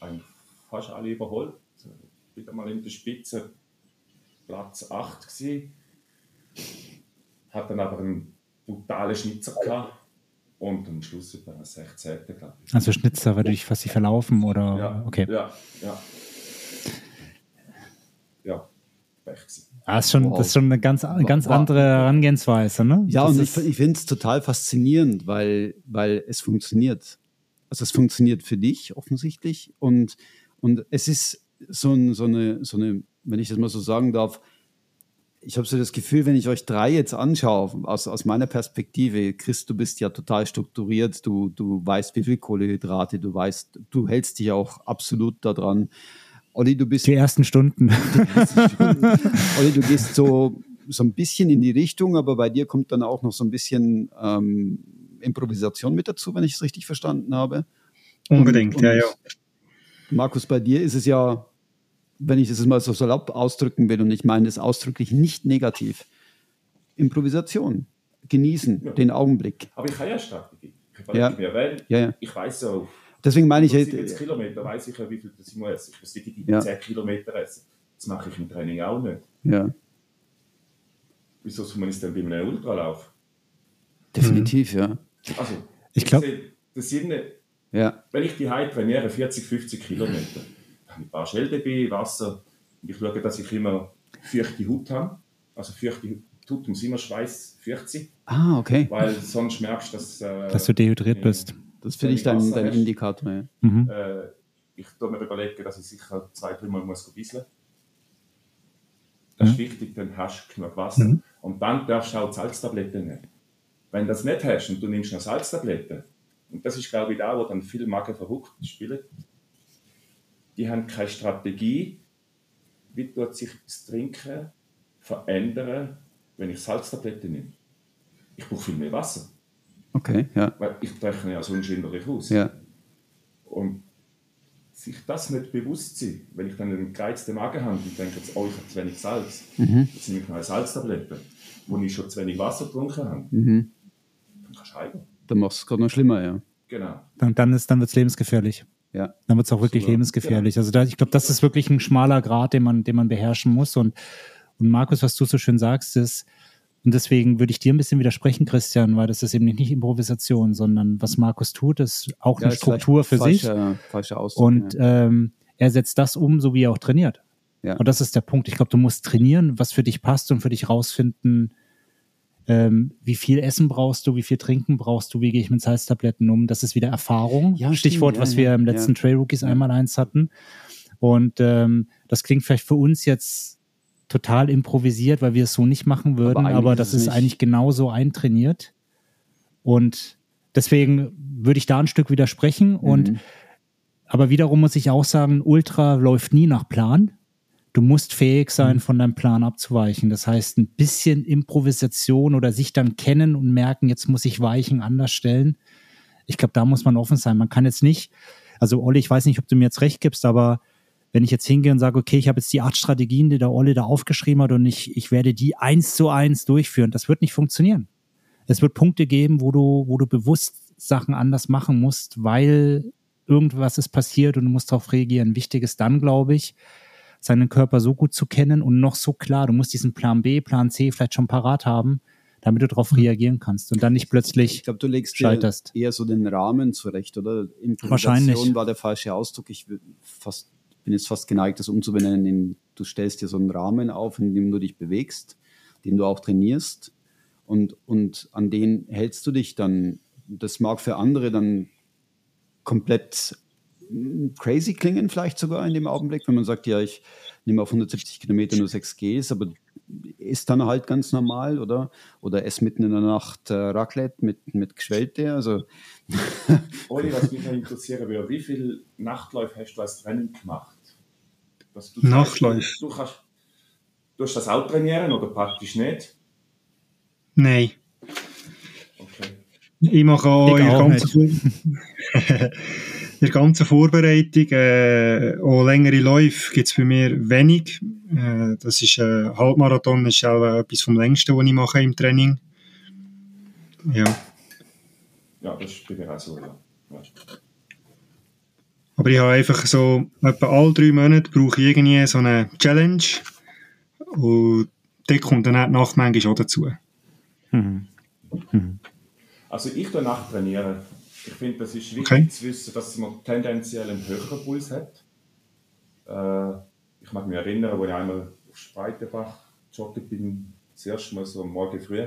eigentlich fast alle überholt. Also, wieder mal in der Spitze Platz 8 gewesen. Hat dann aber einen brutalen Schnitzer gehabt. Und am Schluss einen 16. glaube ich. also Schnitzer, weil du dich fast nicht verlaufen oder Ja, okay. ja, ja. Ja, Pech gewesen. Ah, ist schon, Wow. das ist schon eine ganz, ganz andere Herangehensweise, ne? Ja, das und ich, ich finde es total faszinierend, weil, weil es funktioniert. Also es funktioniert für dich offensichtlich und, und es ist so, ein, so, eine, so eine, wenn ich das mal so sagen darf, ich habe so das Gefühl, wenn ich euch drei jetzt anschaue, aus, aus meiner Perspektive, Chris, du bist ja total strukturiert, du, du weißt, wie viel Kohlehydrate, du weißt, du hältst dich auch absolut daran. Olli, du bist (laughs) die ersten Stunden. Olli, du gehst so, so ein bisschen in die Richtung, aber bei dir kommt dann auch noch so ein bisschen ähm, Improvisation mit dazu, wenn ich es richtig verstanden habe. Unbedingt, Und- ja, ja. Markus, bei dir ist es ja, wenn ich das mal so salopp ausdrücken will, und ich meine das ausdrücklich nicht negativ, Improvisation. Genießen, Ja. den Augenblick. Aber ich habe ja Strategie. Ich Ja. überlege mir, wenn, Ja, ja. ich weiß ja, Deswegen meine ich, 70 äh, Kilometer weiß ich ja, wie viel das ich muss essen. Ich muss die Ja. 10 Kilometer essen. Das mache ich im Training auch nicht. ja, Wieso soll man es dann bei einem Ultralauf? definitiv, ja. Also, Ich glaub- sehe, das sind, Ja, wenn ich die Hause trainiere, 40, 50 Kilometer, dann habe ich ein paar Schell dabei, Wasser. Und ich schaue, dass ich immer feuchte Haut habe. Also feuchte Haut muss immer Schweiß feucht sein, ah, okay. weil sonst merkst du, dass, äh, dass du dehydriert bist. Das für dich dein, dein. Indikator. Ja. Mhm. äh, ich tue mir überlegen, dass ich sicher zwei, dreimal muss bisseln. Das ist wichtig, dann hast du genug Wasser. Mhm. Und dann darfst du auch die Salztabletten nehmen. Wenn du das nicht hast und du nimmst noch Salztabletten, und das ist, glaube ich, da, wo dann viele Magen verhuckt spielen, die haben keine Strategie, wie tut sich das Trinken verändern, wenn ich Salztabletten nehme. Ich brauche viel mehr Wasser, Okay, ja. weil ich rechne ja sonst innerlich aus. Ja, Und sich das nicht bewusst sein, wenn ich dann einen gereizten Magen habe und denke, jetzt, oh, ich habe zu wenig Salz, jetzt nehme ich noch eine Salztablette, wo ich schon zu wenig Wasser getrunken habe, mhm. dann kannst du heim. Dann machst du es gerade noch schlimmer, ja. Genau. Dann, dann, ist, dann wird es lebensgefährlich. Ja, Dann wird es auch wirklich Super. lebensgefährlich. Also da, ich glaube, das ist wirklich ein schmaler Grad, den man, den man beherrschen muss. Und, und Markus, was du so schön sagst, ist, und deswegen würde ich dir ein bisschen widersprechen, Christian, weil das ist eben nicht Improvisation, sondern was Markus tut, ist auch ja eine ist Struktur für sich. falscher, Falscher Ausdruck. Und ja. ähm, er setzt das um, so wie er auch trainiert. Ja. Und das ist der Punkt. Ich glaube, du musst trainieren, was für dich passt und für dich rausfinden, ähm, wie viel Essen brauchst du, wie viel Trinken brauchst du, wie gehe ich mit Salztabletten um. Das ist wieder Erfahrung. Ja, Stichwort, ja, was wir ja, im letzten. Trail Rookies einmal eins hatten. Und ähm, das klingt vielleicht für uns jetzt total improvisiert, weil wir es so nicht machen würden, aber, ist das ist nicht. eigentlich genauso eintrainiert. Und deswegen würde ich da ein Stück widersprechen. Und Mhm. aber wiederum muss ich auch sagen, Ultra läuft nie nach Plan. Du musst fähig sein, Mhm. von deinem Plan abzuweichen. Das heißt, ein bisschen Improvisation oder sich dann kennen und merken, jetzt muss ich Weichen anders stellen. Ich glaube, da muss man offen sein. Man kann jetzt nicht, also Olli, ich weiß nicht, ob du mir jetzt recht gibst, aber wenn ich jetzt hingehe und sage, okay, ich habe jetzt die acht Strategien, die der Olli da aufgeschrieben hat und ich, ich werde die eins zu eins durchführen, das wird nicht funktionieren. Es wird Punkte geben, wo du, wo du bewusst Sachen anders machen musst, weil irgendwas ist passiert und du musst darauf reagieren. Wichtig ist dann, glaube ich, seinen Körper so gut zu kennen und noch so klar, du musst diesen Plan B, Plan C vielleicht schon parat haben, damit du darauf reagieren kannst und dann nicht Ich plötzlich glaube, du legst scheiterst. eher so den Rahmen zurecht, oder? Wahrscheinlich. war der falsche Ausdruck. Ich fast bin jetzt fast geneigt, das umzubenennen in, du stellst dir so einen Rahmen auf, in dem du dich bewegst, den du auch trainierst und, und an den hältst du dich dann. Das mag für andere dann komplett crazy klingen, vielleicht sogar in dem Augenblick, wenn man sagt, ja, ich nehme auf 170 Kilometer nur 6 Gs, aber ist dann halt ganz normal, oder? Oder ess mitten in der Nacht äh, Raclette mit, mit Geschwellte, also. (laughs) Oli, was mich noch interessieren würde, wie viele Nachtläufe hast du als Training gemacht? Nachtläufe? Du, kannst, du hast das auch trainieren oder praktisch nicht? Nein. Okay. Ich mache auch, ich auch in (laughs) (laughs) der ganzen Vorbereitung, äh, auch längere Läufe gibt es bei mir wenig. Äh, das ist äh, Halbmarathon ist auch äh, etwas vom längsten, was ich mache im Training. Ja. Ja, das ist bei mir auch so, ja. ja. Aber ich habe einfach so, etwa alle drei Monate brauche ich irgendwie so eine Challenge und da kommt dann auch die Nacht manchmal auch dazu. Mhm. Mhm. Also ich trainiere trainieren ich finde, das ist wichtig okay. zu wissen, dass man tendenziell einen höheren Puls hat. Äh, ich mag mich erinnern, als ich einmal auf Spreitenbach joggen bin, das erste Mal so am Morgen früh.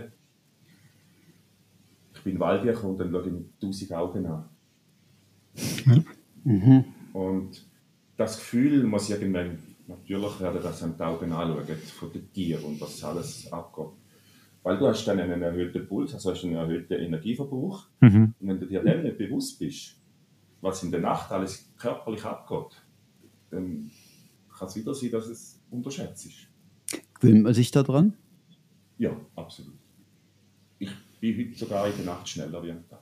Ich bin in Wald gekommen und dann schaue ich mit tausend Augen an. Mhm. Und das Gefühl muss irgendwann natürlich werden, dass man die Augen anschauen von den Tieren und was alles abgeht. Weil du hast dann einen erhöhten Puls, also hast einen erhöhten Energieverbrauch. Mhm. Und wenn du dir dann nicht bewusst bist, was in der Nacht alles körperlich abgeht, dann kann es wieder sein, dass es unterschätzt ist. Gewöhnt man sich da dran? Ja, absolut. Ich bin heute sogar in der Nacht schneller wie am Tag.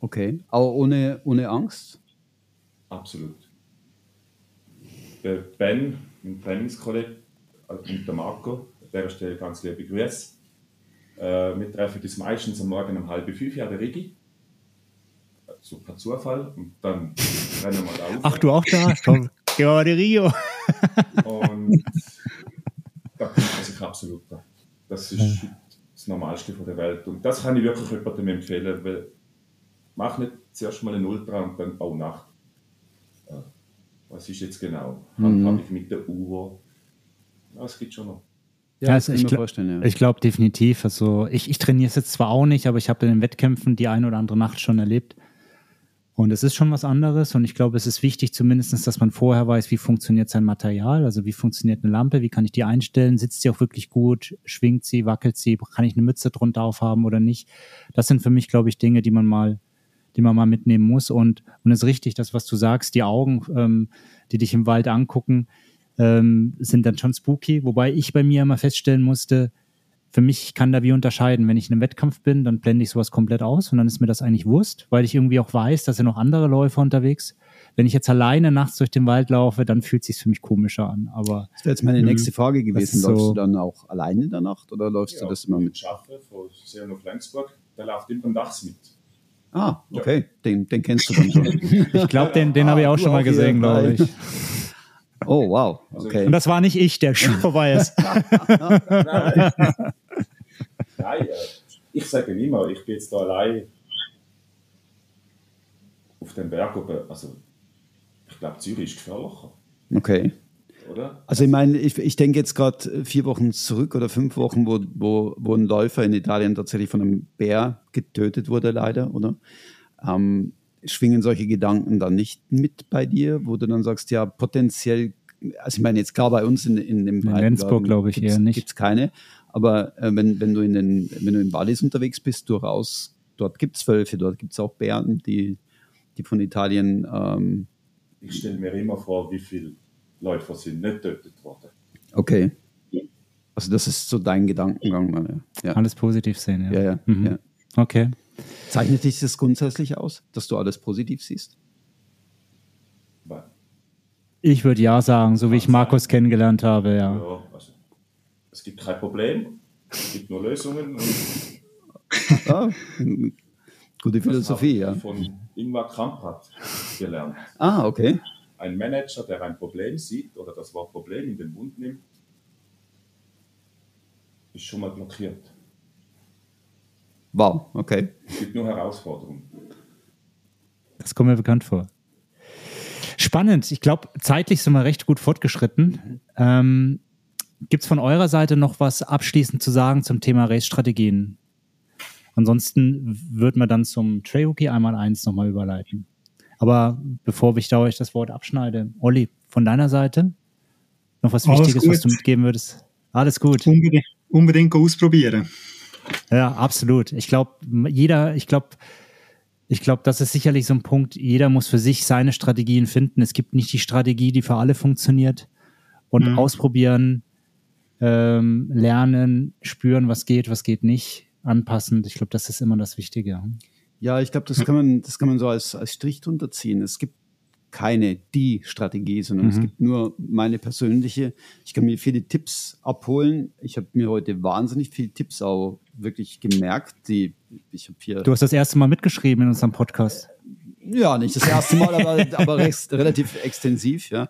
Okay, aber ohne, ohne Angst? Absolut. Der Ben, mein Trainingskollege, und der Marco, an dieser Stelle ganz liebe Grüße. Äh, wir treffen uns meistens am Morgen um halb fünf an der Rigi. So per Zufall. Und dann rennen wir da auf. Ach, du auch da? Komm, (laughs) ja, der Rio. und da kommt man sich absolut da. Das ist das Normalste von der Welt. Und das kann ich wirklich jemandem empfehlen, weil mach nicht zuerst mal einen Ultra und dann, oh, Nacht. Äh, was ist jetzt genau? Mhm. Habe ich mit der Uhr? Ja, es gibt schon noch. Ja, also ich, gl ja. ich glaube definitiv. Also ich, ich trainiere es jetzt zwar auch nicht, aber ich habe in den Wettkämpfen die eine oder andere Nacht schon erlebt. Und es ist schon was anderes. Und ich glaube, es ist wichtig zumindest, dass man vorher weiß, wie funktioniert sein Material. Also wie funktioniert eine Lampe, wie kann ich die einstellen, sitzt sie auch wirklich gut, schwingt sie, wackelt sie, kann ich eine Mütze drunter aufhaben oder nicht. Das sind für mich, glaube ich, Dinge, die man mal, die man mal mitnehmen muss. Und, und es ist richtig, das, was du sagst, die Augen, ähm, die dich im Wald angucken, ähm, sind dann schon spooky, wobei ich bei mir immer feststellen musste, für mich kann da wie unterscheiden. Wenn ich in einem Wettkampf bin, dann blende ich sowas komplett aus und dann ist mir das eigentlich Wurst, weil ich irgendwie auch weiß, dass sind noch andere Läufer unterwegs. Wenn ich jetzt alleine nachts durch den Wald laufe, dann fühlt es sich für mich komischer an. Aber das wäre jetzt meine nächste Frage gewesen. Läufst so du dann auch alleine in der Nacht oder läufst ja, du das immer mit? Schaffe von Seon Flensburg, der läuft immer nachts mit. Ah, okay, ja. den, den kennst du dann schon. ich glaube, den, den ah, habe ich auch schon mal gesehen, glaube ich. Oh, wow. Also okay. Und das war nicht ich, der schon (laughs) vorbei ist. Nein, Nein ich sage immer, ich bin jetzt da allein auf dem Berg oben. Also, ich glaube, Zürich ist gefährlicher. Okay. Oder? Also ich meine, ich, ich denke jetzt gerade vier Wochen zurück oder fünf Wochen, wo, wo, wo ein Läufer in Italien tatsächlich von einem Bär getötet wurde, leider, oder? Ähm, schwingen solche Gedanken dann nicht mit bei dir, wo du dann sagst, ja, potenziell, also ich meine, jetzt klar bei uns in, in dem in Lenzburg, glaube ich, eher nicht. Gibt es keine. Aber äh, wenn, wenn du in den, wenn du in Wallis unterwegs bist, durchaus, dort gibt es Wölfe, dort gibt es auch Bären, die, die von Italien. Ähm, ich stelle mir immer vor, wie viele Leute sind nicht getötet worden. Okay. Also das ist so dein Gedankengang. Ja. Alles positiv sehen, ja. Ja, ja. Mhm. ja. Okay. Zeichnet dich das grundsätzlich aus, dass du alles positiv siehst? Ich würde ja sagen, so wie ich Markus kennengelernt habe, ja. ja also, es gibt kein Problem, es gibt nur Lösungen. (laughs) ah, gute Philosophie, ja. Von Ingmar Kamprad gelernt. Ah, okay. Ein Manager, der ein Problem sieht oder das Wort Problem in den Mund nimmt, ist schon mal blockiert. Wow, okay. Es gibt nur Herausforderungen. Das kommt mir bekannt vor. Spannend. Ich glaube, zeitlich sind wir recht gut fortgeschritten. Ähm, Gibt es von eurer Seite noch was abschließend zu sagen zum Thema Race-Strategien? Ansonsten würden wir dann zum Trailhookie einmal eins nochmal überleiten. Aber bevor ich da euch das Wort abschneide, Olli, von deiner Seite noch was Alles Wichtiges, gut. was du mitgeben würdest? Alles gut. Unbedingt, unbedingt ausprobieren. Ja, absolut. Ich glaube, jeder, ich glaube, ich glaube, das ist sicherlich so ein Punkt. Jeder muss für sich seine Strategien finden. Es gibt nicht die Strategie, die für alle funktioniert. Und Mhm. ausprobieren, ähm, lernen, spüren, was geht, was geht nicht, anpassend. Ich glaube, das ist immer das Wichtige. Ja, ich glaube, das kann man, das kann man so als, als Strich drunter ziehen. Es gibt keine die Strategie, sondern es Mhm. gibt nur meine persönliche. Ich kann mir viele Tipps abholen. Ich habe mir heute wahnsinnig viele Tipps auch wirklich gemerkt. Die ich habe hier Du hast das erste Mal mitgeschrieben in unserem Podcast. ja nicht das erste Mal, aber, aber recht, relativ extensiv, ja,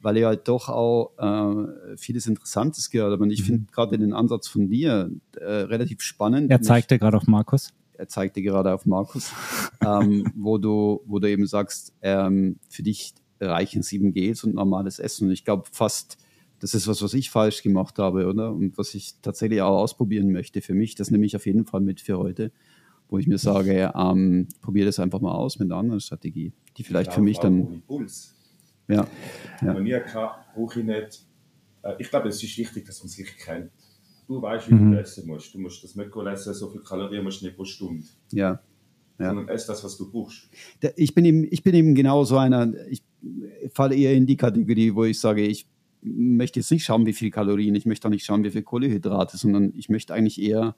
weil ich halt doch auch äh, vieles Interessantes gehört. Und ich finde gerade den Ansatz von dir äh, relativ spannend. Er zeigte gerade auf Markus. Er zeigte gerade auf Markus, (laughs) ähm, wo, du, wo du eben sagst, ähm, für dich reichen 7 Gs und normales Essen. Und ich glaube fast, das ist was, was ich falsch gemacht habe, oder? Und was ich tatsächlich auch ausprobieren möchte für mich. Das nehme ich auf jeden Fall mit für heute, wo ich mir sage, ähm, probiere das einfach mal aus mit einer anderen Strategie, die vielleicht für mich dann, ja, Ja. Brauche ich nicht. Äh, Ich glaube, es ist wichtig, dass man sich kennt. Du weißt, wie Mhm. du essen musst. Du musst das nicht lesen, so viele Kalorien musst du nicht pro Stunde. ja. Ja. Sondern ess das, was du brauchst. Der- ich bin eben, ich bin eben genau so einer, ich falle eher in die Kategorie, wo ich sage, ich möchte jetzt nicht schauen, wie viel Kalorien, ich möchte auch nicht schauen, wie viel Kohlenhydrate, sondern ich möchte eigentlich eher,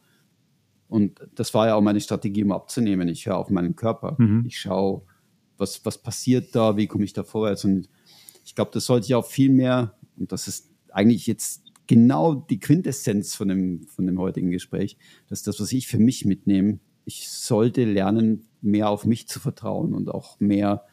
und das war ja auch meine Strategie, um abzunehmen, ich höre auf meinen Körper. Mhm. Ich schaue, was, was passiert da, wie komme ich da vorwärts. Und ich glaube, das sollte ich auch viel mehr, und das ist eigentlich jetzt genau die Quintessenz von dem, von dem heutigen Gespräch, das ist das, was ich für mich mitnehme. Ich sollte lernen, mehr auf mich zu vertrauen und auch mehr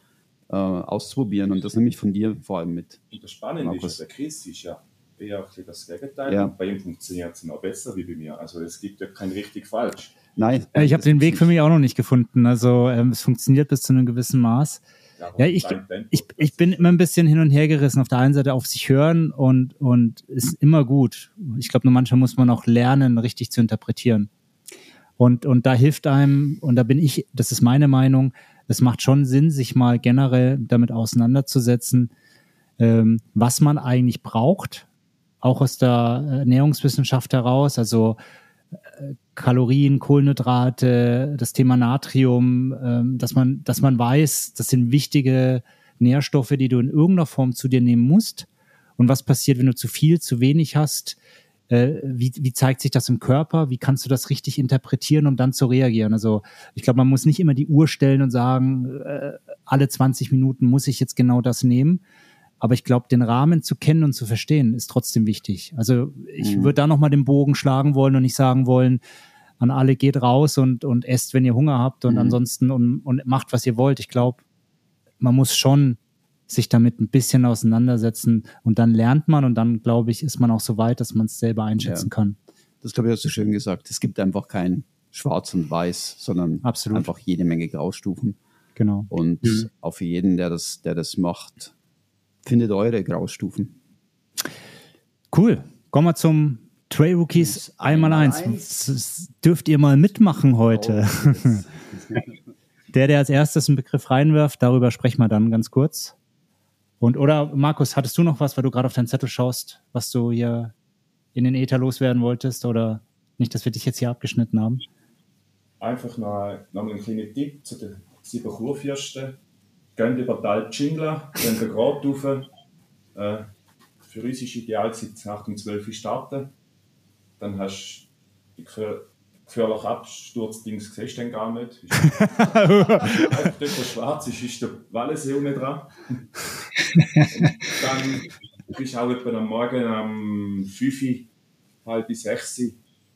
äh, auszuprobieren. Und das nehme ich von dir vor allem mit. Und das Spannende Markus. ist, der Chris ist ja eher das Gegenteil. Ja. Und bei ihm funktioniert es noch besser wie bei mir. Also es gibt ja kein richtig falsch. Nein. Ich habe den Weg für mich auch noch nicht gefunden. Also ähm, es funktioniert bis zu einem gewissen Maß. Ja, ich, ich, ich bin immer ein bisschen hin und her gerissen. Auf der einen Seite auf sich hören und, und ist immer gut. Ich glaube, nur manchmal muss man auch lernen, richtig zu interpretieren. Und, und da hilft einem, und da bin ich, das ist meine Meinung, es macht schon Sinn, sich mal generell damit auseinanderzusetzen, ähm, was man eigentlich braucht, auch aus der Ernährungswissenschaft heraus, also Kalorien, Kohlenhydrate, das Thema Natrium, ähm, dass man, dass man weiß, das sind wichtige Nährstoffe, die du in irgendeiner Form zu dir nehmen musst. Und was passiert, wenn du zu viel, zu wenig hast? Äh, wie, wie zeigt sich das im Körper? Wie kannst du das richtig interpretieren, um dann zu reagieren? Also ich glaube, man muss nicht immer die Uhr stellen und sagen, äh, alle 20 Minuten muss ich jetzt genau das nehmen. Aber ich glaube, den Rahmen zu kennen und zu verstehen, ist trotzdem wichtig. Also ich Mhm. würde da nochmal den Bogen schlagen wollen und nicht sagen wollen, an alle geht raus und, und esst, wenn ihr Hunger habt und Mhm. ansonsten und, und macht, was ihr wollt. Ich glaube, man muss schon sich damit ein bisschen auseinandersetzen und dann lernt man und dann, glaube ich, ist man auch so weit, dass man es selber einschätzen Ja. kann. Das glaube ich, hast du schön gesagt. Es gibt einfach kein Schwarz und Weiß, sondern Absolut. einfach jede Menge Graustufen. Genau. Und Mhm. auch für jeden, der das, der das macht, findet eure Graustufen. Cool. Kommen wir zum Trail Rookies einmal eins. eins. Das dürft ihr mal mitmachen heute. (laughs) Der, der als erstes einen Begriff reinwirft, darüber sprechen wir dann ganz kurz. Und oder Markus, hattest du noch was, weil du gerade auf deinen Zettel schaust, was du hier in den Äther loswerden wolltest? Oder nicht, dass wir dich jetzt hier abgeschnitten haben? Einfach noch, noch mal einen kleinen Tipp zu den sieben Kurfürsten. Geht über die Alp Schingler, gehen da gerade rauf. Äh, für uns ist ideal, seit nach dem 12 Uhr starten. Dann hast du die Gefähr gefährliche Absturzdings, siehst du dann gar nicht. Dort, (laughs) wo schwarz ist, ist der Wallensee unten dran. (laughs) Dann bist du auch etwa am Morgen um 5 Uhr, halb bis 6 Uhr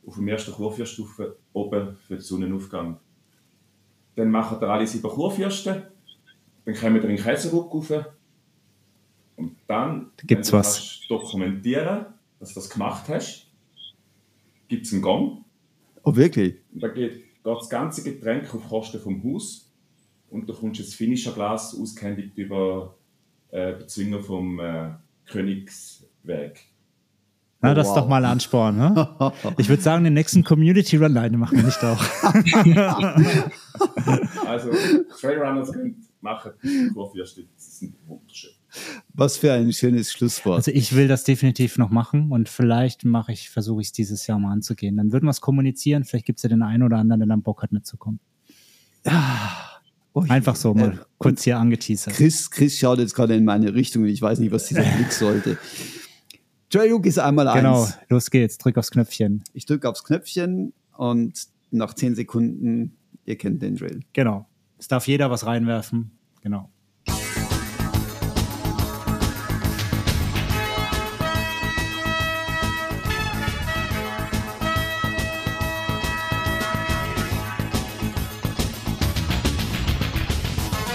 auf dem ersten Kurfürstufe oben für den Sonnenaufgang. Dann machen wir alle sieben Kurfürsten. Dann kommen wir in den Käseruck rauf. Und dann, Da gibt's wenn du was. kannst dokumentieren, dass du das gemacht hast, gibt es einen Gong. Oh, wirklich? Und da geht, geht das ganze Getränk auf Kosten vom Haus. Und du kommst das Finisher-Glas ausgehändigt über äh, Bezwinger vom äh, Königsweg. Na, das wow. ist doch mal ein Ansporn, ne? (laughs) Ich würde sagen, den nächsten Community Run, nein, den machen wir nicht auch. (laughs) Also, Trailrunners könnt machen, sind wunderschön. Was für ein schönes Schlusswort. Also ich will das definitiv noch machen und vielleicht mache ich, versuche ich es dieses Jahr mal anzugehen. Dann würden wir es kommunizieren, vielleicht gibt es ja den einen oder anderen, der dann Bock hat mitzukommen. Oh, Einfach so mal äh, kurz hier angeteasert. Chris, Chris schaut jetzt gerade in meine Richtung und ich weiß nicht, was dieser (laughs) Blick sollte. Trailhook ist einmal Genau, eins. los geht's, drück aufs Knöpfchen. Ich drücke aufs Knöpfchen und nach 10 Sekunden, ihr kennt den Drill. Genau. Es darf jeder was reinwerfen. Genau.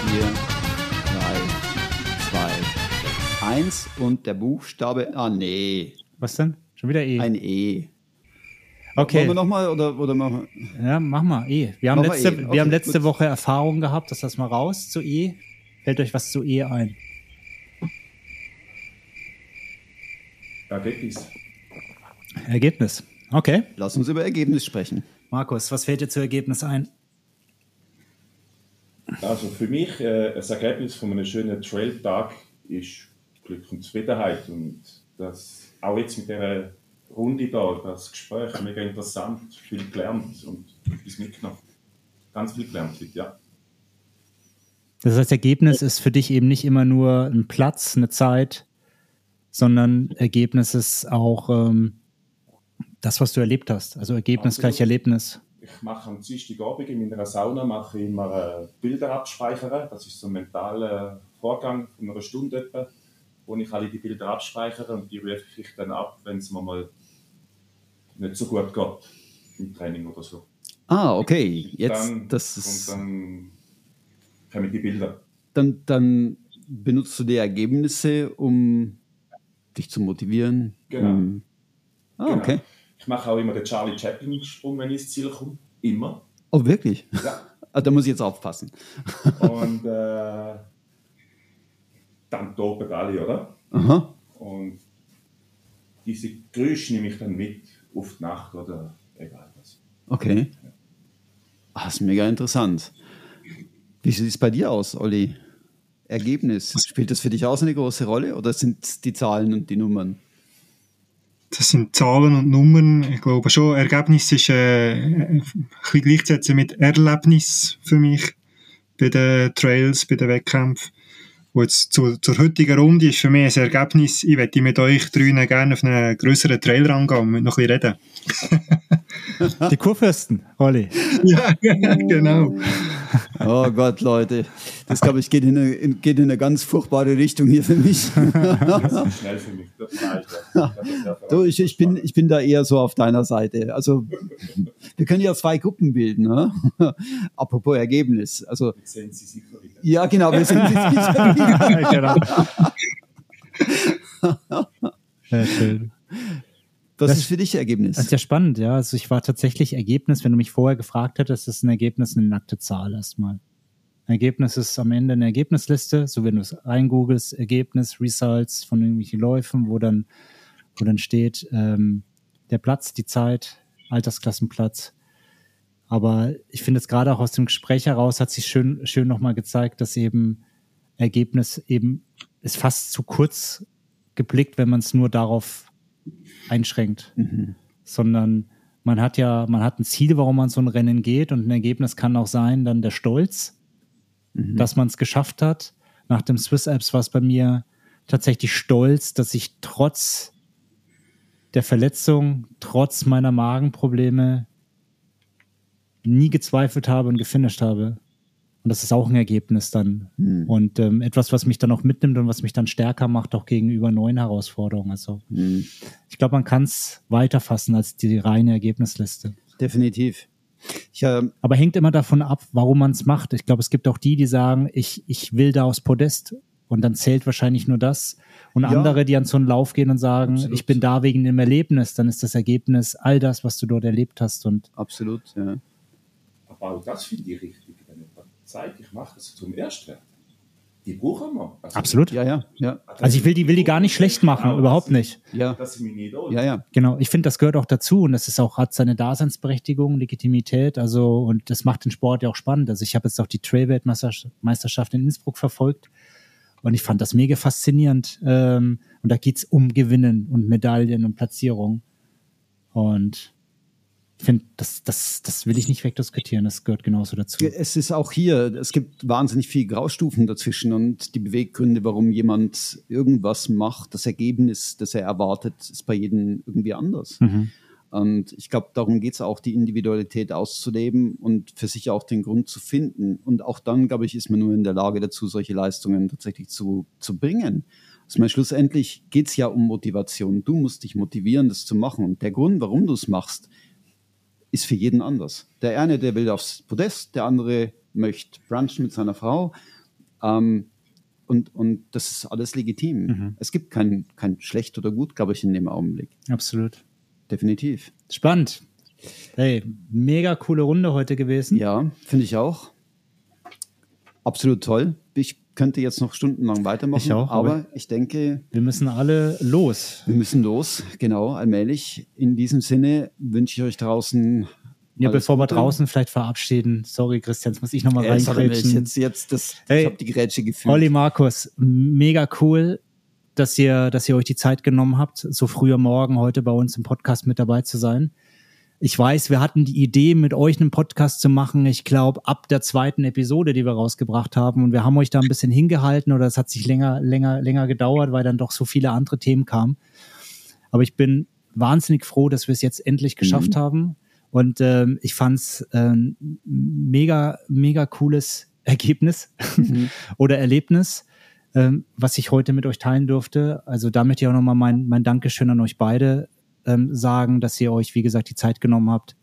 Vier, drei, zwei, eins und der Buchstabe, ah nee, Was denn? Schon wieder E. ein E. okay. Wollen wir nochmal oder, oder machen wir? Ja, mach mal E. Wir haben Mach letzte, E. wir Okay, haben letzte gut. Woche Erfahrung gehabt, dass das mal raus zu E. Fällt euch was zu E ein? Ergebnis. Ergebnis. Okay. Lass uns über Ergebnis sprechen. Markus, was fällt dir zu Ergebnis ein? Also für mich, äh, das Ergebnis von einem schönen Trail-Tag ist Glück und Zufriedenheit. Und das auch jetzt mit dieser Runde da, das Gespräch, mega interessant, viel gelernt und etwas mitgenommen. Ganz viel gelernt heute, ja. Das heißt, Ergebnis ist für dich eben nicht immer nur ein Platz, eine Zeit, sondern Ergebnis ist auch ähm, das, was du erlebt hast. Also Ergebnis Absolut. gleich Erlebnis. Ich mache am Dienstagabend in meiner Sauna mache ich immer äh, Bilder abspeichern. Das ist so ein mentaler Vorgang von einer Stunde etwa, wo ich alle die Bilder abspeichere und die rufe ich dann ab, wenn es mir mal nicht so gut geht im Training oder so. Ah, okay. Jetzt, dann, das und ist, dann kommen die Bilder. dann, dann benutzt du die Ergebnisse, um dich zu motivieren. Genau. Um, ah, Genau. okay. Ich mache auch immer den Charlie Chaplin-Sprung, wenn ich ins Ziel komme. Immer. Oh, wirklich? Ja. (laughs) Ah, da muss ich jetzt aufpassen. (laughs) Und äh, dann toben alle, oder? Aha. Und diese Geräusche nehme ich dann mit auf die Nacht oder egal was. Okay. Ah, ist mega interessant. Wie sieht es bei dir aus, Olli? Ergebnis. Spielt das für dich auch eine große Rolle oder sind es die Zahlen und die Nummern? Das sind Zahlen und Nummern. Ich glaube schon, Ergebnis ist äh, ein bisschen gleichzusetzen mit Erlebnis für mich bei den Trails, bei den Wettkämpfen. Und jetzt zu, zur heutigen Runde ist für mich ein Ergebnis, ich möchte mit euch drinnen gerne auf einen grösseren Trailrun gehen und noch ein bisschen reden. (laughs) Die Kurfürsten, Olli. ja, (laughs) genau. Oh Gott, Leute. Das, glaube ich, geht in, eine, in, geht in eine ganz furchtbare Richtung hier für mich. Das ist schnell für mich. Das. Ich Du, ich, ich, bin, ich bin da eher so auf deiner Seite. Also, wir können ja zwei Gruppen bilden. Ne? (laughs) Apropos Ergebnis. Also, Jetzt sehen Sie sicher wieder. Ja, genau, wir sind jetzt (laughs) wieder. genau. Sehr schön. Was Das- ist für dich Ergebnis? Das ist ja spannend, ja. Also ich war tatsächlich Ergebnis, wenn du mich vorher gefragt hättest, ist ein Ergebnis eine nackte Zahl erstmal. Ein Ergebnis ist am Ende eine Ergebnisliste, so wenn du es reingoogelst, Ergebnis, Results von irgendwelchen Läufen, wo dann, wo dann steht, ähm, der Platz, die Zeit, Altersklassenplatz. Aber ich finde jetzt gerade auch aus dem Gespräch heraus hat sich schön, schön nochmal gezeigt, dass eben Ergebnis eben ist fast zu kurz geblickt, wenn man es nur darauf einschränkt. Sondern man hat ja, man hat ein Ziel, warum man so ein Rennen geht. Und ein Ergebnis kann auch sein, dann der Stolz, dass man es geschafft hat. Nach dem Swiss Alps war es bei mir tatsächlich stolz, dass ich trotz der Verletzung, trotz meiner Magenprobleme nie gezweifelt habe und gefinisht habe. Und das ist auch ein Ergebnis dann. Und ähm, etwas, was mich dann auch mitnimmt und was mich dann stärker macht, auch gegenüber neuen Herausforderungen. Also Hm, ich glaube, man kann es weiter fassen als die reine Ergebnisliste. definitiv. Ich, äh, Aber hängt immer davon ab, warum man es macht. Ich glaube, es gibt auch die, die sagen, ich, ich will da aufs Podest und dann zählt wahrscheinlich nur das. Und Ja. andere, die an so einen Lauf gehen und sagen, Absolut. ich bin da wegen dem Erlebnis, dann ist das Ergebnis all das, was du dort erlebt hast. Und absolut, ja. Aber auch das finde ich richtig. Wenn jemand zeigt, ich mache das zum Erstwerden. die brauchen wir. Also, Absolut. Ja, ja, ja. das Also ich will die, will die gar nicht schlecht machen, Genau, überhaupt nicht. Ja, Das sind meine Idole. ja, ja. Genau, ich finde, das gehört auch dazu und das ist auch, hat seine Daseinsberechtigung, Legitimität, also und das macht den Sport ja auch spannend. Also ich habe jetzt auch die Trail-Weltmeisterschaft in Innsbruck verfolgt und ich fand das mega faszinierend. Ähm, und da geht's um Gewinnen und Medaillen und Platzierung. Und ich finde, das, das, das will ich nicht wegdiskutieren, das gehört genauso dazu. Es ist auch hier, es gibt wahnsinnig viele Graustufen dazwischen und die Beweggründe, warum jemand irgendwas macht, das Ergebnis, das er erwartet, ist bei jedem irgendwie anders. Mhm. Und ich glaube, darum geht es auch, die Individualität auszuleben und für sich auch den Grund zu finden. Und auch dann, glaube ich, ist man nur in der Lage dazu, solche Leistungen tatsächlich zu, zu bringen. Also meine, schlussendlich geht es ja um Motivation. Du musst dich motivieren, das zu machen. Und der Grund, warum du es machst, ist für jeden anders. Der eine, der will aufs Podest, der andere möchte brunchen mit seiner Frau. Ähm, und, und das ist alles legitim. Mhm. Es gibt kein, kein schlecht oder gut, glaube ich, in dem Augenblick. Absolut. Definitiv. Spannend. Hey, mega coole Runde heute gewesen. Ja, finde ich auch. Absolut toll. Ich könnte jetzt noch stundenlang weitermachen, Ich auch, aber aber- ich denke, Wir müssen alle los. wir müssen los, genau, allmählich. In diesem Sinne wünsche ich euch draußen. Ja, alles bevor wir Gute. draußen vielleicht verabschieden. Sorry, Christian, jetzt muss ich nochmal reingrätschen. jetzt, jetzt das, Hey, ich habe die Grätsche gefühlt. Olli Markus, mega cool, dass ihr, dass ihr euch die Zeit genommen habt, so früh am Morgen heute bei uns im Podcast mit dabei zu sein. Ich weiß, wir hatten die Idee, mit euch einen Podcast zu machen, ich glaube, ab der zweiten Episode, die wir rausgebracht haben. Und wir haben euch da ein bisschen hingehalten oder es hat sich länger, länger, länger gedauert, weil dann doch so viele andere Themen kamen. Aber ich bin wahnsinnig froh, dass wir es jetzt endlich geschafft haben. Und ähm, ich fand's ähm, mega, mega cooles Ergebnis (laughs) oder Erlebnis, ähm, was ich heute mit euch teilen durfte. Also da möchte ich auch nochmal mein, mein Dankeschön an euch beide ähm, sagen, dass ihr euch, wie gesagt, die Zeit genommen habt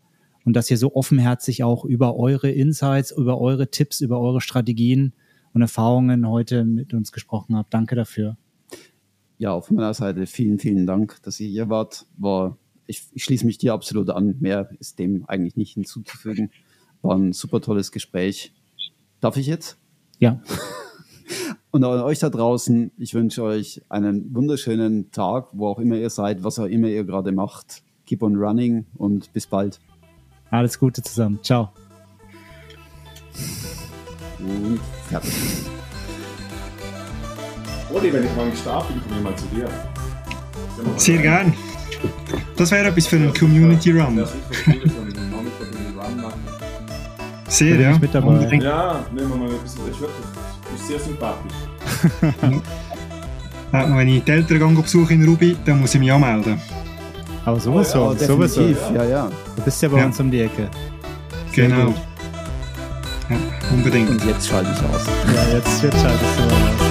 und dass ihr so offenherzig auch über eure Insights, über eure Tipps, über eure Strategien und Erfahrungen heute mit uns gesprochen habt. Danke dafür. Ja, auf meiner Seite vielen, vielen Dank, dass ihr hier wart. War, ich, ich schließe mich dir absolut an. Mehr ist dem eigentlich nicht hinzuzufügen. War ein super tolles Gespräch. Darf ich jetzt? Ja, (laughs) Und an euch da draußen, ich wünsche euch einen wunderschönen Tag, wo auch immer ihr seid, was auch immer ihr gerade macht. Keep on running und bis bald. alles Gute zusammen. Ciao. Und fertig. Olli, wenn ich mal stark bin, komme ich mal zu dir. Sehr gern. Das wäre etwas für einen Community Run. Sehr, ja. ich mit dabei. Unbedingt. Ja, nehmen wir mal ein bisschen. Das ist wirklich das ist sehr sympathisch. (laughs) Ja, wenn ich die Eltern besuche in Ruby, dann muss ich mich anmelden. Aber sowieso, Ja, sowieso. Ja, ja. Du bist ja bei Ja. uns um die Ecke. Sehr Genau. Ja, unbedingt. Und jetzt schalte ich aus. Ja, jetzt, jetzt schaltest du mal aus.